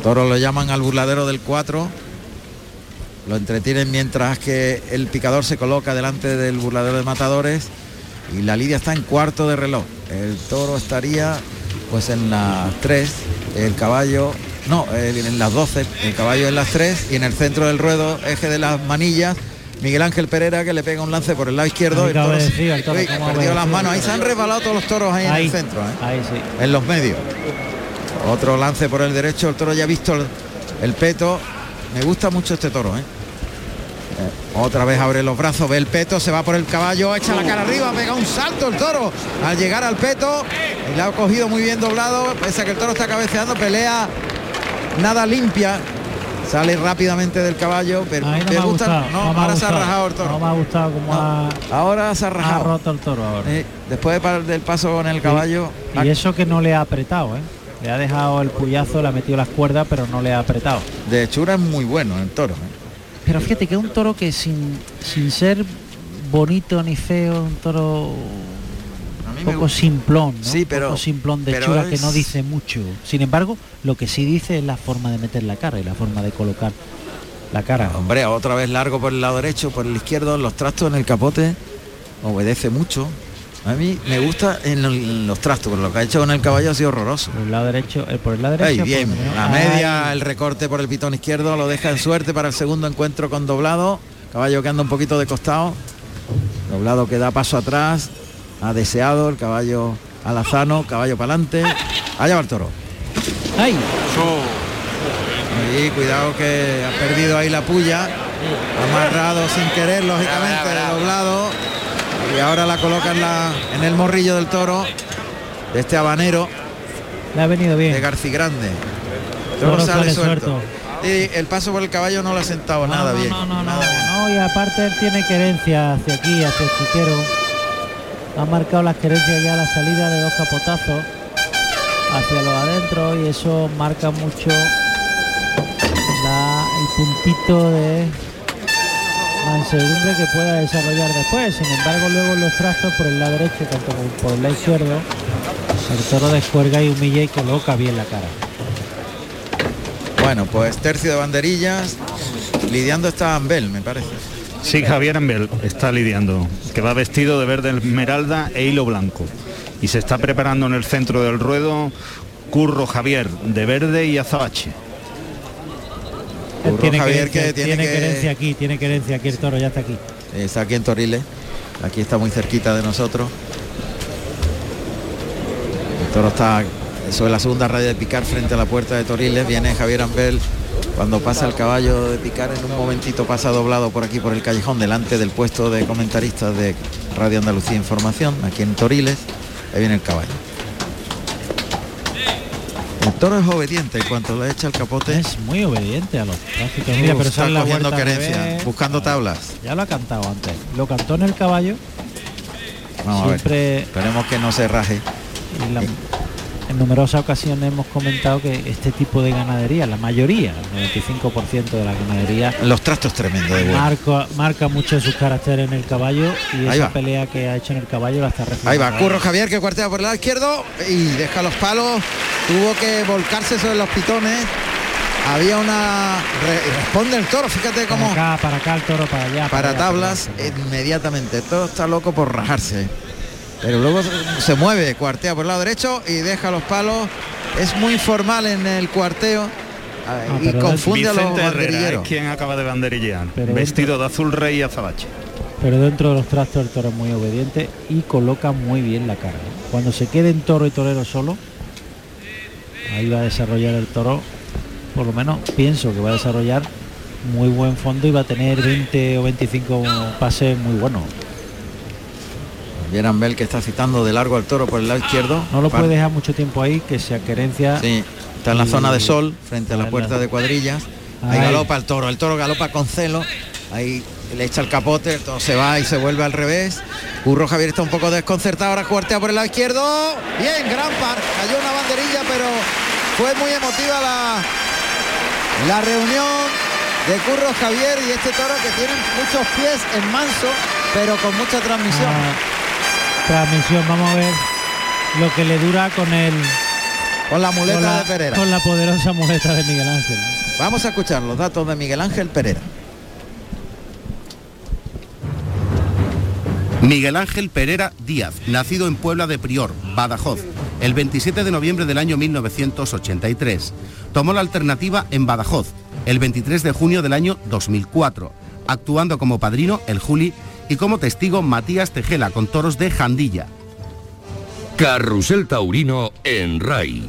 Toro lo llaman al burladero del 4. Lo entretienen mientras que el picador se coloca delante del burladero de matadores y la lidia está en cuarto de reloj. El toro estaría pues en las 3, el caballo, no, en las 12, el caballo en las 3 y en el centro del ruedo, eje de las manillas, Miguel Ángel Pereira que le pega un lance por el lado izquierdo. El toro, perdió las manos. Ahí se han resbalado todos los toros ahí, en el centro, ¿eh? en los medios. Otro lance por el derecho, el toro ya ha visto el, peto. Me gusta mucho este toro, ¿eh? Otra vez abre los brazos, ve el peto, se va por el caballo, echa la cara arriba, pega un salto el toro al llegar al peto. Y le ha cogido muy bien doblado, pese a que el toro está cabeceando, pelea nada limpia. Sale rápidamente del caballo, pero me, gusta. No, ahora se ha rajado el toro. No me ha gustado como ha, ahora se ha rajado. roto el toro ahora. después del paso con el caballo. Y, eso que no le ha apretado, ¿eh? Le ha dejado el puyazo, le ha metido las cuerdas, pero no le ha apretado. De hechura es muy bueno el toro. ¿eh? Pero fíjate que es un toro que sin, sin ser bonito ni feo, un toro un poco simplón, ¿no? Sí, pero, un poco simplón de chura que no dice mucho. Sin embargo, lo que sí dice es la forma de meter la cara y la forma de colocar la cara. Hombre, otra vez largo por el lado derecho, por el izquierdo, los trastos en el capote, obedece mucho. A mí me gusta en los trastos, pero lo que ha hecho con el caballo ha sido horroroso. Por el lado derecho, eh, por el lado derecho. bien, la media, el recorte por el pitón izquierdo, lo deja en suerte para el segundo encuentro con doblado. Caballo que anda un poquito de costado. Doblado que da paso atrás. Ha deseado el caballo alazano, caballo para adelante. Allá va el toro. ¡Ay! Y cuidado que ha perdido ahí la puya. Amarrado sin querer, lógicamente, doblado y ahora la coloca en, el morrillo del toro de este habanero. Le ha venido bien. De Garci Grande. Toro, sale suelto. Y el paso por el caballo no lo ha sentado nada bien. No, no, no, no, y aparte él tiene querencia hacia aquí, hacia el chiquero. Ha marcado las querencias ya la salida de dos capotazos hacia lo adentro y eso marca mucho el puntito de mansedumbre que pueda desarrollar después. Sin embargo, luego los trazos por el lado derecho, tanto como por el lado izquierdo, el toro descuerga y humilla y coloca bien la cara. Bueno, pues tercio de banderillas. Lidiando está Ambel, me parece. Sí, Javier Ambel está lidiando, que va vestido de verde esmeralda e hilo blanco. Y se está preparando en el centro del ruedo Curro Javier, de verde y azabache tiene Javier que tiene, querencia aquí, tiene querencia aquí el toro, ya está aquí. Está aquí en Torriles, aquí está muy cerquita de nosotros. El toro está sobre la segunda raya de picar frente a la puerta de Toriles, viene Javier Ambel cuando pasa el caballo de picar en un momentito pasa doblado por aquí por el callejón delante del puesto de comentaristas de Radio Andalucía Información aquí en Toriles ahí viene el caballo El toro es obediente en cuanto le echa el capote. Es muy obediente a los tráficos. Mira, pero está la cogiendo querencia, buscando tablas. Ya lo ha cantado antes. Lo cantó en el caballo. Vamos a ver. Siempre Esperemos que no se raje. en, la- en numerosas ocasiones hemos comentado que este tipo de ganadería, la mayoría, el 95% de la ganadería, Los trastos tremendos de bueno. marca, marca mucho sus caracteres en el caballo y Ahí esa va. pelea que ha hecho en el caballo la está reflejando. Ahí va, Curro Javier que cuartea por el lado izquierdo y deja los palos. Tuvo que volcarse sobre los pitones. Había una... re- responde el toro, fíjate cómo... Para acá, para acá el toro, para allá. Para allá, tablas para allá. inmediatamente. Todo está loco por rajarse. Pero luego se mueve, cuartea por el lado derecho y deja los palos. Es muy formal en el cuarteo ah, y pero confunde a los Herrera banderilleros. es quien acaba de banderillear, Pero vestido de azul rey y azabache. Pero dentro de los trastos el toro es muy obediente y coloca muy bien la carga. Cuando se quede en toro y torero solo, ahí va a desarrollar el toro, por lo menos pienso que va a desarrollar muy buen fondo y va a tener 20 o 25 pases muy buenos. Vieran Bell que está citando de largo al toro por el lado izquierdo. No lo puede dejar mucho tiempo ahí, que se acerencia. Sí, está en la Y- zona de sol, frente a la puerta de cuadrillas. Ahí Ahí. galopa el toro, el toro galopa con celo. Ahí le echa el capote, toro se va y se vuelve al revés. Curro Javier está un poco desconcertado, ahora cuartea por el lado izquierdo. Bien, gran par. Cayó una banderilla, pero fue muy emotiva la, la reunión de Curro Javier y este toro que tiene muchos pies en manso, pero con mucha transmisión. Ah, transmisión, vamos a ver lo que le dura con el Con la muleta con la, de Pereira. con la poderosa muleta de Miguel Ángel. Vamos a escuchar los datos de Miguel Ángel Pereira. Miguel Ángel Pereira Díaz, nacido en Puebla de Prior, Badajoz, el 27 de noviembre del año 1983. Tomó la alternativa en Badajoz, el 23 de junio del año 2004, actuando como padrino el Juli y como testigo Matías Tejela con toros de Jandilla. Carrusel Taurino en RAI.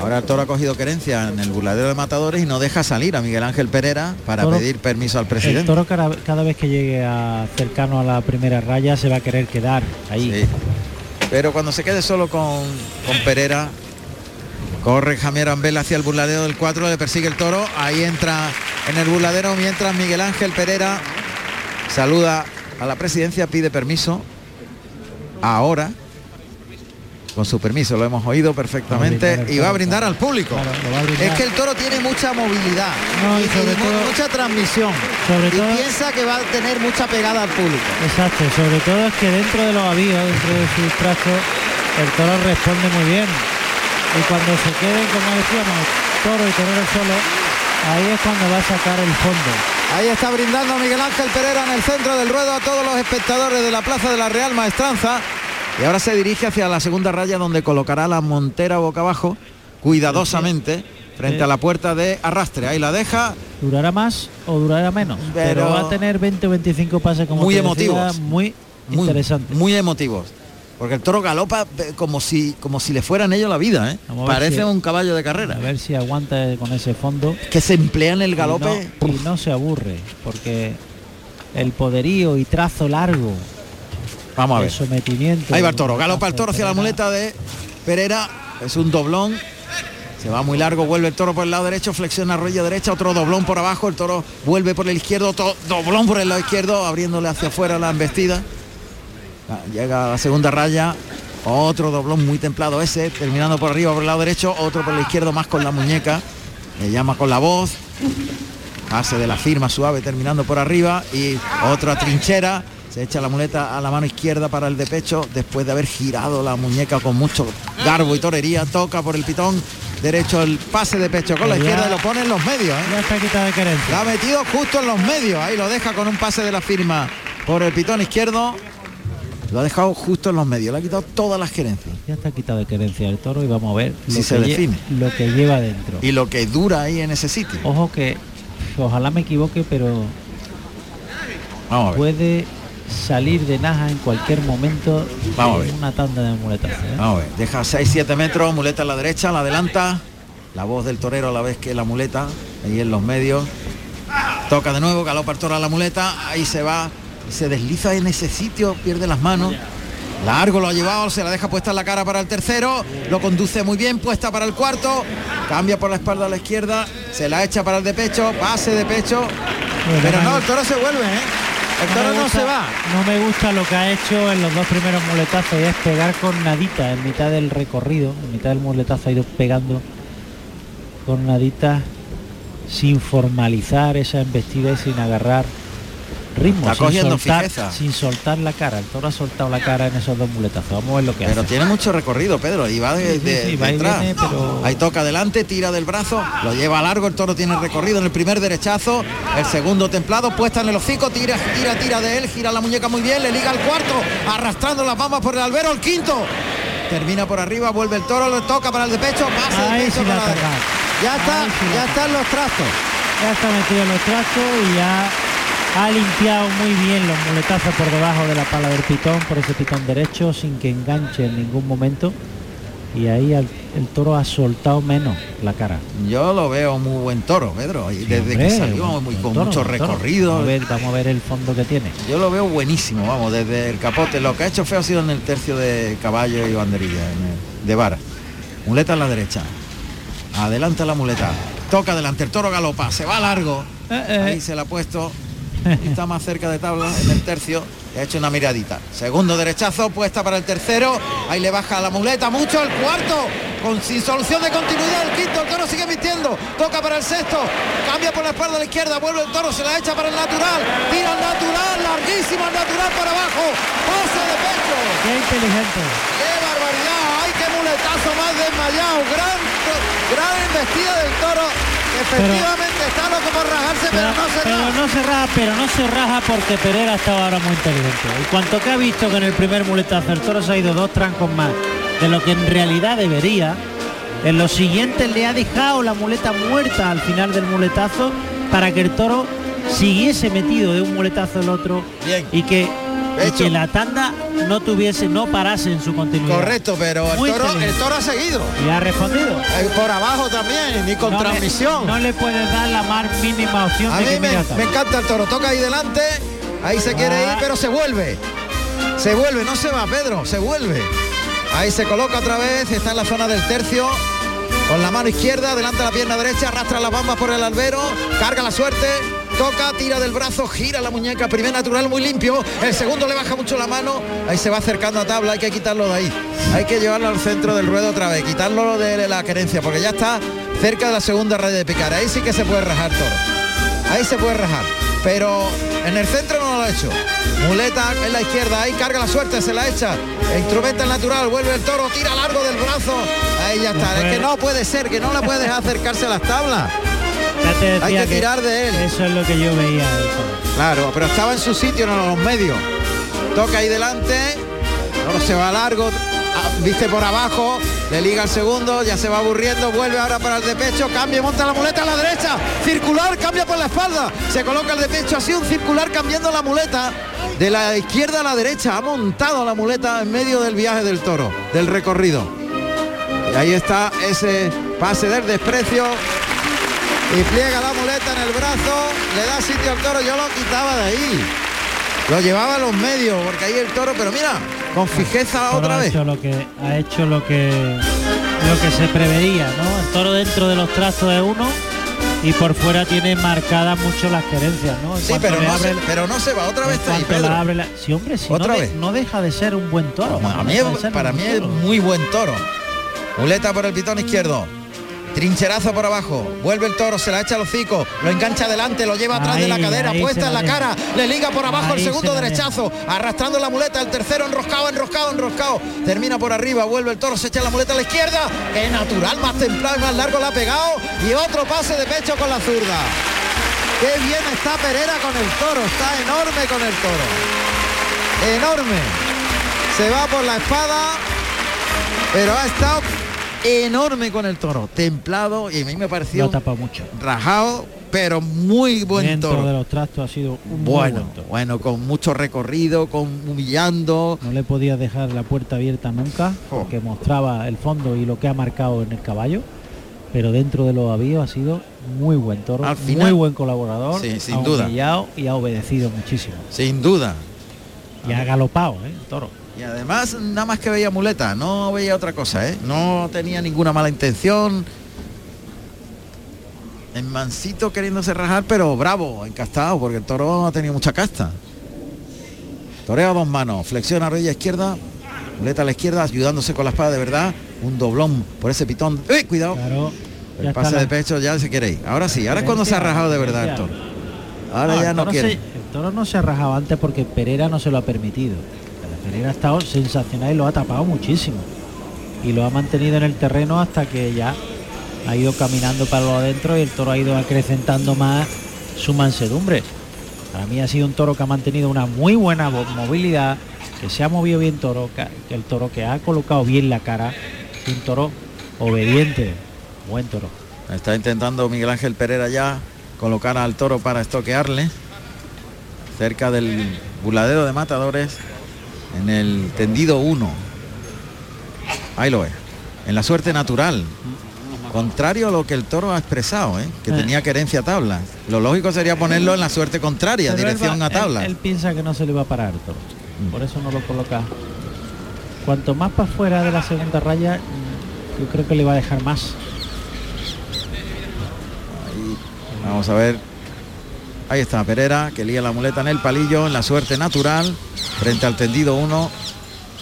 Ahora el toro ha cogido querencia en el burladero de matadores y no deja salir a Miguel Ángel Pereira para Toro- pedir permiso al El presidente. toro cada, cada vez que llegue a cercano a la primera raya se va a querer quedar ahí. Sí. Pero cuando se quede solo con, con Pereira, corre Javier Ambel hacia el burladero del 4, le persigue el toro, ahí entra en el burladero mientras Miguel Ángel Pereira saluda a la presidencia, pide permiso. Ahora, con su permiso, lo hemos oído perfectamente, Va y va a brindar al público. Claro, brindar. Es que el toro tiene mucha movilidad No, y y, sobre y mu- todo- mucha transmisión. sobre y todo- piensa que va a tener mucha pegada al público. Exacto, sobre todo es que dentro de los avíos, dentro de sus trazos, el toro responde muy bien. Y cuando se queden, como decíamos, toro y torero solo, ahí es cuando va a sacar el fondo. Ahí está brindando Miguel Ángel Pereira en el centro del ruedo a todos los espectadores de la Plaza de la Real Maestranza. Y ahora se dirige hacia la segunda raya donde colocará la montera boca abajo, cuidadosamente, frente a la puerta de arrastre. Ahí la deja, ¿Durará más o durará menos? Pero, Pero- va a tener 20 o 25 pases como Muy decía, emotivos. muy, muy, interesante. muy emotivos. Porque el toro galopa eh, como si, como si le fueran ellos la vida, ¿eh? A Parece si- un caballo de A carrera. ver si aguanta con ese fondo. Que se emplea en el galope. Y no, y no se aburre, porque el poderío y trazo largo, Vamos a el ver. sometimiento. Ahí va el toro, galopa el toro hacia la muleta de Pereira, es un doblón, se va muy largo, vuelve el toro por el lado derecho, flexiona rodilla derecha, otro doblón por abajo, el toro vuelve por el izquierdo, otro doblón por el lado izquierdo, abriéndole hacia afuera la embestida. Ah, Llega a la segunda raya, otro doblón muy templado ese, terminando por arriba por el lado derecho, otro por el izquierdo más con la muñeca, le llama con la voz, hace de la firma suave terminando por arriba y otra trinchera se echa la muleta a la mano izquierda para el de pecho después de haber girado la muñeca con mucho garbo y torería toca por el pitón derecho el pase de pecho con la izquierda y lo pone en los medios ¿eh? Ya está quitado de la querencia. ha metido justo en los medios ahí lo deja con un pase de la firma por el pitón izquierdo lo ha dejado justo en los medios le ha quitado todas las gerencias Ya está quitado de querencia el toro y vamos a ver Si se define. lo que lleva dentro. y lo que dura ahí en ese sitio Ojo que ojalá me equivoque, pero vamos a ver puede salir de Naja en cualquier momento Vamos a ver. una tanda de muletas. ¿eh? Vamos a ver, deja 6-7 metros, muleta a la derecha, la adelanta. La voz del torero a la vez que la muleta, ahí en los medios. Toca de nuevo, galopa el toro a la muleta, ahí se va, se desliza en ese sitio, pierde las manos. Largo lo ha llevado, se la deja puesta en la cara para el tercero, lo conduce muy bien, puesta para el cuarto, cambia por la espalda a la izquierda, se la echa para el de pecho, pase de pecho, pero no, el toro se vuelve, ¿eh? El No toro me no gusta- se va. No me gusta lo que ha hecho en los dos primeros muletazos y es pegar con nadita en mitad del recorrido, en mitad del muletazo ha ido pegando con nadita sin formalizar esa embestida y sin agarrar ritmo, Está sin cogiendo soltar, fijeza. sin soltar la cara. El toro ha soltado la cara en esos dos muletazos. Vamos a ver lo que Pero hace. tiene mucho recorrido, Pedro, y va de, Sí, sí, de- sí, va viene, pero- Ahí toca adelante, tira del brazo, lo lleva largo, el toro tiene recorrido en el primer derechazo, el segundo templado, puesta en el hocico, tira, tira, tira de él, gira la muñeca muy bien, le liga al cuarto, arrastrando las bambas por el albero, el quinto. Termina por arriba, vuelve el toro, le toca para el de pecho, pasa de pecho sí para la. Ya está, Ahí ya están los trazos. Ya está metido en los trazos y ya ha limpiado muy bien los muletazos por debajo de la pala del pitón, por ese pitón derecho, sin que enganche en ningún momento. Y ahí el toro ha soltado menos la cara. Yo lo veo muy buen toro, Pedro, y Sí, desde hombre, que salió buen- muy, con toro, mucho recorrido. Vamos a, ver, vamos a ver el fondo que tiene. Yo lo veo buenísimo, vamos, desde el capote. Lo que ha hecho feo ha sido en el tercio de caballo y banderilla, en el- de vara. Muleta a la derecha. Adelanta la muleta. Toca adelante, el toro galopa, se va largo. Eh, Ahí se la ha puesto. *laughs* Está más cerca de tabla en el tercio. Le ha hecho una miradita. Segundo derechazo, puesta para el tercero. Ahí le baja la muleta mucho. El cuarto, con sin solución de continuidad. El quinto, el toro sigue vistiendo. Toca para el sexto. Cambia por la espalda a la izquierda. Vuelve el toro, se la echa para el natural. Tira el natural, larguísimo el natural para abajo. Pase de pecho. Qué inteligente. ¡Qué barbaridad! ¡Ay, qué muletazo más desmayado! Gran, gran embestida del toro. Efectivamente está loco por rajarse, pero, no se pero raja. no se raja, pero no se raja porque Pereira estaba ahora muy inteligente. En cuanto que ha visto que en el primer muletazo el toro se ha ido dos trancos más de lo que en realidad debería, en los siguientes le ha dejado la muleta muerta al final del muletazo para que el toro siguiese metido de un muletazo al otro Bien. y que, y que la tanda no tuviese, no parase en su continuidad. Correcto, pero el toro, el toro ha seguido. Y ha respondido. Eh, Por abajo también, ni con No le- transmisión. No le puedes dar la más mínima opción A de mí me, me encanta el toro. Toca ahí delante. Ahí se quiere Ah. ir, pero se vuelve. Se vuelve, no se va, Pedro, se vuelve. Ahí se coloca otra vez, está en la zona del tercio. Con la mano izquierda, adelanta la pierna derecha, arrastra las bambas por el albero, carga la suerte, toca, tira del brazo, gira la muñeca, primer natural muy limpio, el segundo le baja mucho la mano, ahí se va acercando a tabla, hay que quitarlo de ahí, hay que llevarlo al centro del ruedo otra vez, quitarlo de la querencia, porque ya está cerca de la segunda red de picar, ahí sí que se puede rajar toro, ahí se puede rajar, pero en el centro no lo ha hecho, muleta en la izquierda, ahí carga la suerte, se la echa, instrumenta el natural, vuelve el toro, tira largo del brazo, ahí ya está, es que no puede ser, que no le puedes acercarse a las tablas. Ya te decía Hay que tirar de él. Eso es lo que yo veía. toro. Claro, pero estaba en su sitio, no en los medios. Toca ahí delante, ahora se va largo, viste por abajo, le liga el segundo, ya se va aburriendo, vuelve ahora para el de pecho, cambia, monta la muleta a la derecha, circular, cambia por la espalda, se coloca el de pecho, así un circular cambiando la muleta de la izquierda a la derecha, ha montado la muleta en medio del viaje del toro, del recorrido. Y ahí está ese pase del desprecio, y pliega la muleta en el brazo, le da sitio al toro, yo lo quitaba de ahí. Lo llevaba a los medios, porque ahí el toro, pero mira, con fijeza otra ha vez. Hecho lo que, ha hecho lo que lo que se preveía, ¿no? El toro dentro de los trazos de uno y por fuera tiene marcadas mucho las querencias, ¿no? En Sí, pero no, abre se, pero no se va, otra vez ahí, Pedro. abre la- Sí, hombre, si Otra no, de- vez. no deja de ser un buen toro. A mí, para mí es muy buen toro. Muleta por el pitón izquierdo. Trincherazo por abajo, vuelve el toro, se la echa al hocico, lo engancha adelante, lo lleva atrás de la cadera, puesta en la cara, le liga por abajo el segundo derechazo, arrastrando la muleta, el tercero enroscado, enroscado, enroscado, termina por arriba, vuelve el toro, se echa la muleta a la izquierda, que natural, más templado y más largo la ha pegado, y otro pase de pecho con la zurda. Qué bien está Pereira con el toro, está enorme con el toro. Enorme. Se va por la espada, pero ha estado enorme con el toro, templado y a mí me pareció ha tapado mucho. rajado, pero muy buen Dentro toro. de los trastos ha sido un muy Bueno, buen toro. bueno, con mucho recorrido, con humillando. No le podía dejar la puerta abierta nunca porque mostraba el fondo y lo que ha marcado en el caballo. Pero dentro de los avíos ha sido muy buen toro, Al final- muy buen colaborador, Sí, sin ha duda. y ha obedecido muchísimo. Sin duda. Y ha galopado, ¿eh? el toro. Y además nada más que veía muleta, no veía otra cosa, ¿eh? No tenía ninguna mala intención. En mansito queriéndose rajar, pero bravo, encastado, porque el toro ha tenido mucha casta. Toreo a dos manos, flexiona rodilla izquierda, muleta a la izquierda, ayudándose con la espada de verdad. Un doblón por ese pitón. ¡Eh, cuidado! el pase la- de pecho ya se quiere ir. Ahora sí, ahora es cuando se ha rajado de verdad el toro. Ahora No, ya no quiere. se- el toro no se ha rajado antes porque Pereira no se lo ha permitido. Pereira ha estado sensacional y lo ha tapado muchísimo. Y lo ha mantenido en el terreno hasta que ya ha ido caminando para lo adentro y el toro ha ido acrecentando más su mansedumbre. Para mí ha sido un toro que ha mantenido una muy buena mo- movilidad, que se ha movido bien toro, que el toro que ha colocado bien la cara, un toro obediente, buen toro. Está intentando Miguel Ángel Pereira ya colocar al toro para estoquearle cerca del buladero de matadores en el tendido 1. Ahí lo es. En la suerte natural. Contrario a lo que el toro ha expresado, ¿eh? que Eh. tenía querencia a tabla. Lo lógico sería ponerlo en la suerte contraria, Pero dirección va- a tabla. Él, él piensa que no se le va a parar toro. Mm. Por eso no lo coloca. Cuanto más para fuera de la segunda raya, yo creo que le va a dejar más. Vamos a ver. Ahí está Pereira, que lía la muleta en el palillo, en la suerte natural, frente al tendido 1,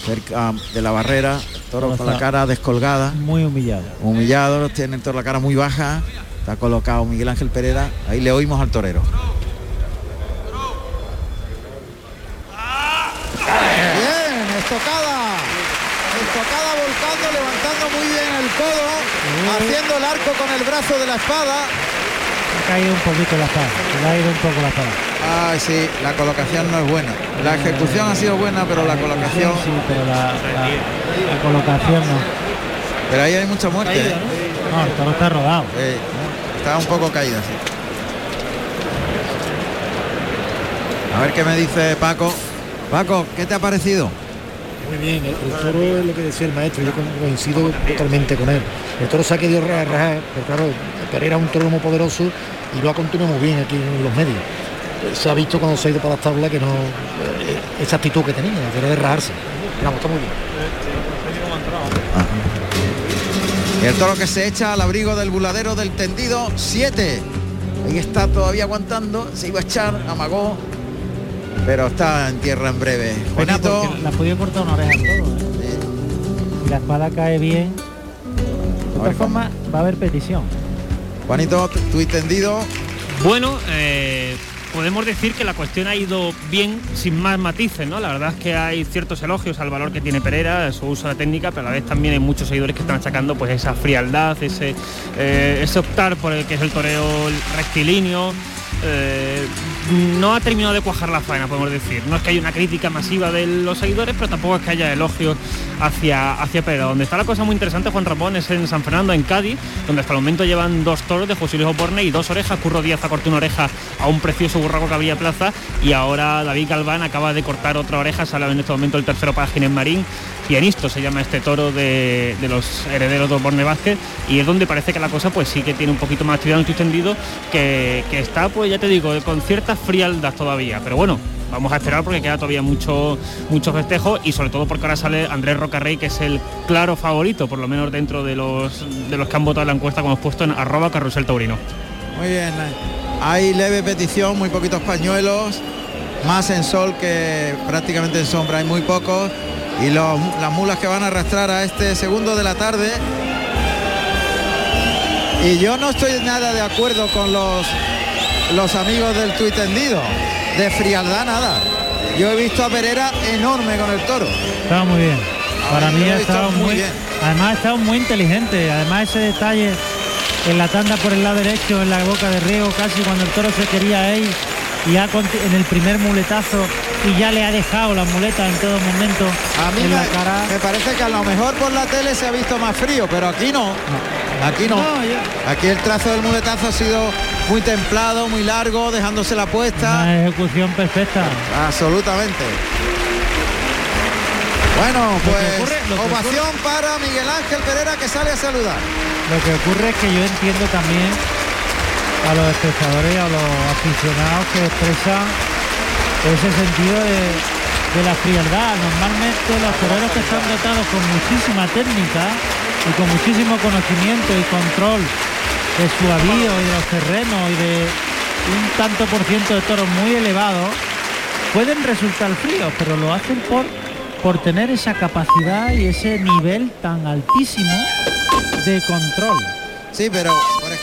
cerca de la barrera. Toro con la cara descolgada. Muy humillado. Humillado, tiene el toro la cara muy baja. Está colocado Miguel Ángel Pereira. Ahí le oímos al torero. Bien, estocada. Estocada volcando, levantando muy bien el codo, haciendo el arco con el brazo de la espada. Ha caído un poquito la espada. Le ha ido un poco la espada. Ay, sí, la colocación no es buena. La ejecución ha sido buena, pero la colocación. Sí, pero la, la- la colocación no. Pero ahí hay mucha muerte. ¿eh? No, el toro está rodado. Eh, está un poco caída, sí. A ver qué me dice Paco. Paco, ¿qué te ha parecido? Muy bien, el, toro es lo que decía el maestro, yo co- coincido totalmente con él. El toro se ha querido ra- rajar, pero claro, Pereira es un toro muy poderoso y lo ha continuado muy bien aquí en los medios. Se ha visto cuando se ha ido para las tablas que no, eh, esa actitud que tenía, que era de rajarse. Está muy bien. El toro que se echa al abrigo del buladero del tendido 7. Ahí está todavía aguantando, se iba a echar, amagó, pero está en tierra en breve. Juanito, ha podido cortar una oreja al toro. ¿eh? La espada cae bien. De ver todas formas, va a haber petición. Juanito, tu tu tendido. Bueno, eh, podemos decir que la cuestión ha ido bien sin más matices, ¿no? La verdad es que hay ciertos elogios al valor que tiene Pereira, su uso de la técnica, pero a la vez también hay muchos seguidores que están achacando pues esa frialdad, ese, eh, ese optar por el que es el toreo rectilíneo. eh, no ha terminado de cuajar la faena, podemos decir. No es que haya una crítica masiva de los seguidores, pero tampoco es que haya elogios hacia, hacia Pereira. Donde está la cosa muy interesante, Juan Ramón, es en San Fernando, en Cádiz, donde hasta el momento llevan dos toros de José Luis Oporne y dos orejas. Curro Díaz ha cortado una oreja a un precioso burraco que había plaza y ahora David Galván acaba de cortar otra oreja, sale en este momento el tercero para Ginés Marín. Pianisto se llama este toro de, de los herederos de Oporne Vázquez y es donde parece que la cosa pues sí que tiene un poquito más actividad en el extendido que, que está pues ya te digo con cierta frialdad todavía pero bueno vamos a esperar porque queda todavía mucho mucho festejo y sobre todo porque ahora sale Andrés Rocarrey que es el claro favorito por lo menos dentro de los de los que han votado la encuesta como hemos puesto en arroba carrusel taurino Muy bien. Hay leve petición, muy poquitos pañuelos, más en sol que prácticamente en sombra, hay muy pocos. Y los- las mulas que van a arrastrar a este segundo de la tarde. Y yo no estoy nada de acuerdo con los, los amigos del tuit tendido. De frialdad nada. Yo he visto a Pereira enorme con el toro. Estaba muy bien. Para Ahora, mí ha estado muy muy, bien. además ha estado muy inteligente. Además ese detalle en la tanda por el lado derecho, en la boca de riego, casi cuando el toro se quería ir y ha en el primer muletazo y ya le ha dejado la muleta en todo momento A mí en me, la cara. me parece que a lo mejor por la tele se ha visto más frío, pero aquí no. Aquí no. Aquí el trazo del muletazo ha sido muy templado, muy largo, dejándose la puesta. Una ejecución perfecta. Absolutamente. Bueno, pues ocurre- ovación para Miguel Ángel Pereira que sale a saludar. Lo que ocurre es que yo entiendo también a los espectadores, a los aficionados que expresan ese sentido de, de la frialdad. Normalmente los toreros que están dotados con muchísima técnica y con muchísimo conocimiento y control de su avío y de los terrenos y de un tanto por ciento de toros muy elevado, pueden resultar fríos, pero lo hacen por, por tener esa capacidad y ese nivel tan altísimo de control. Sí, pero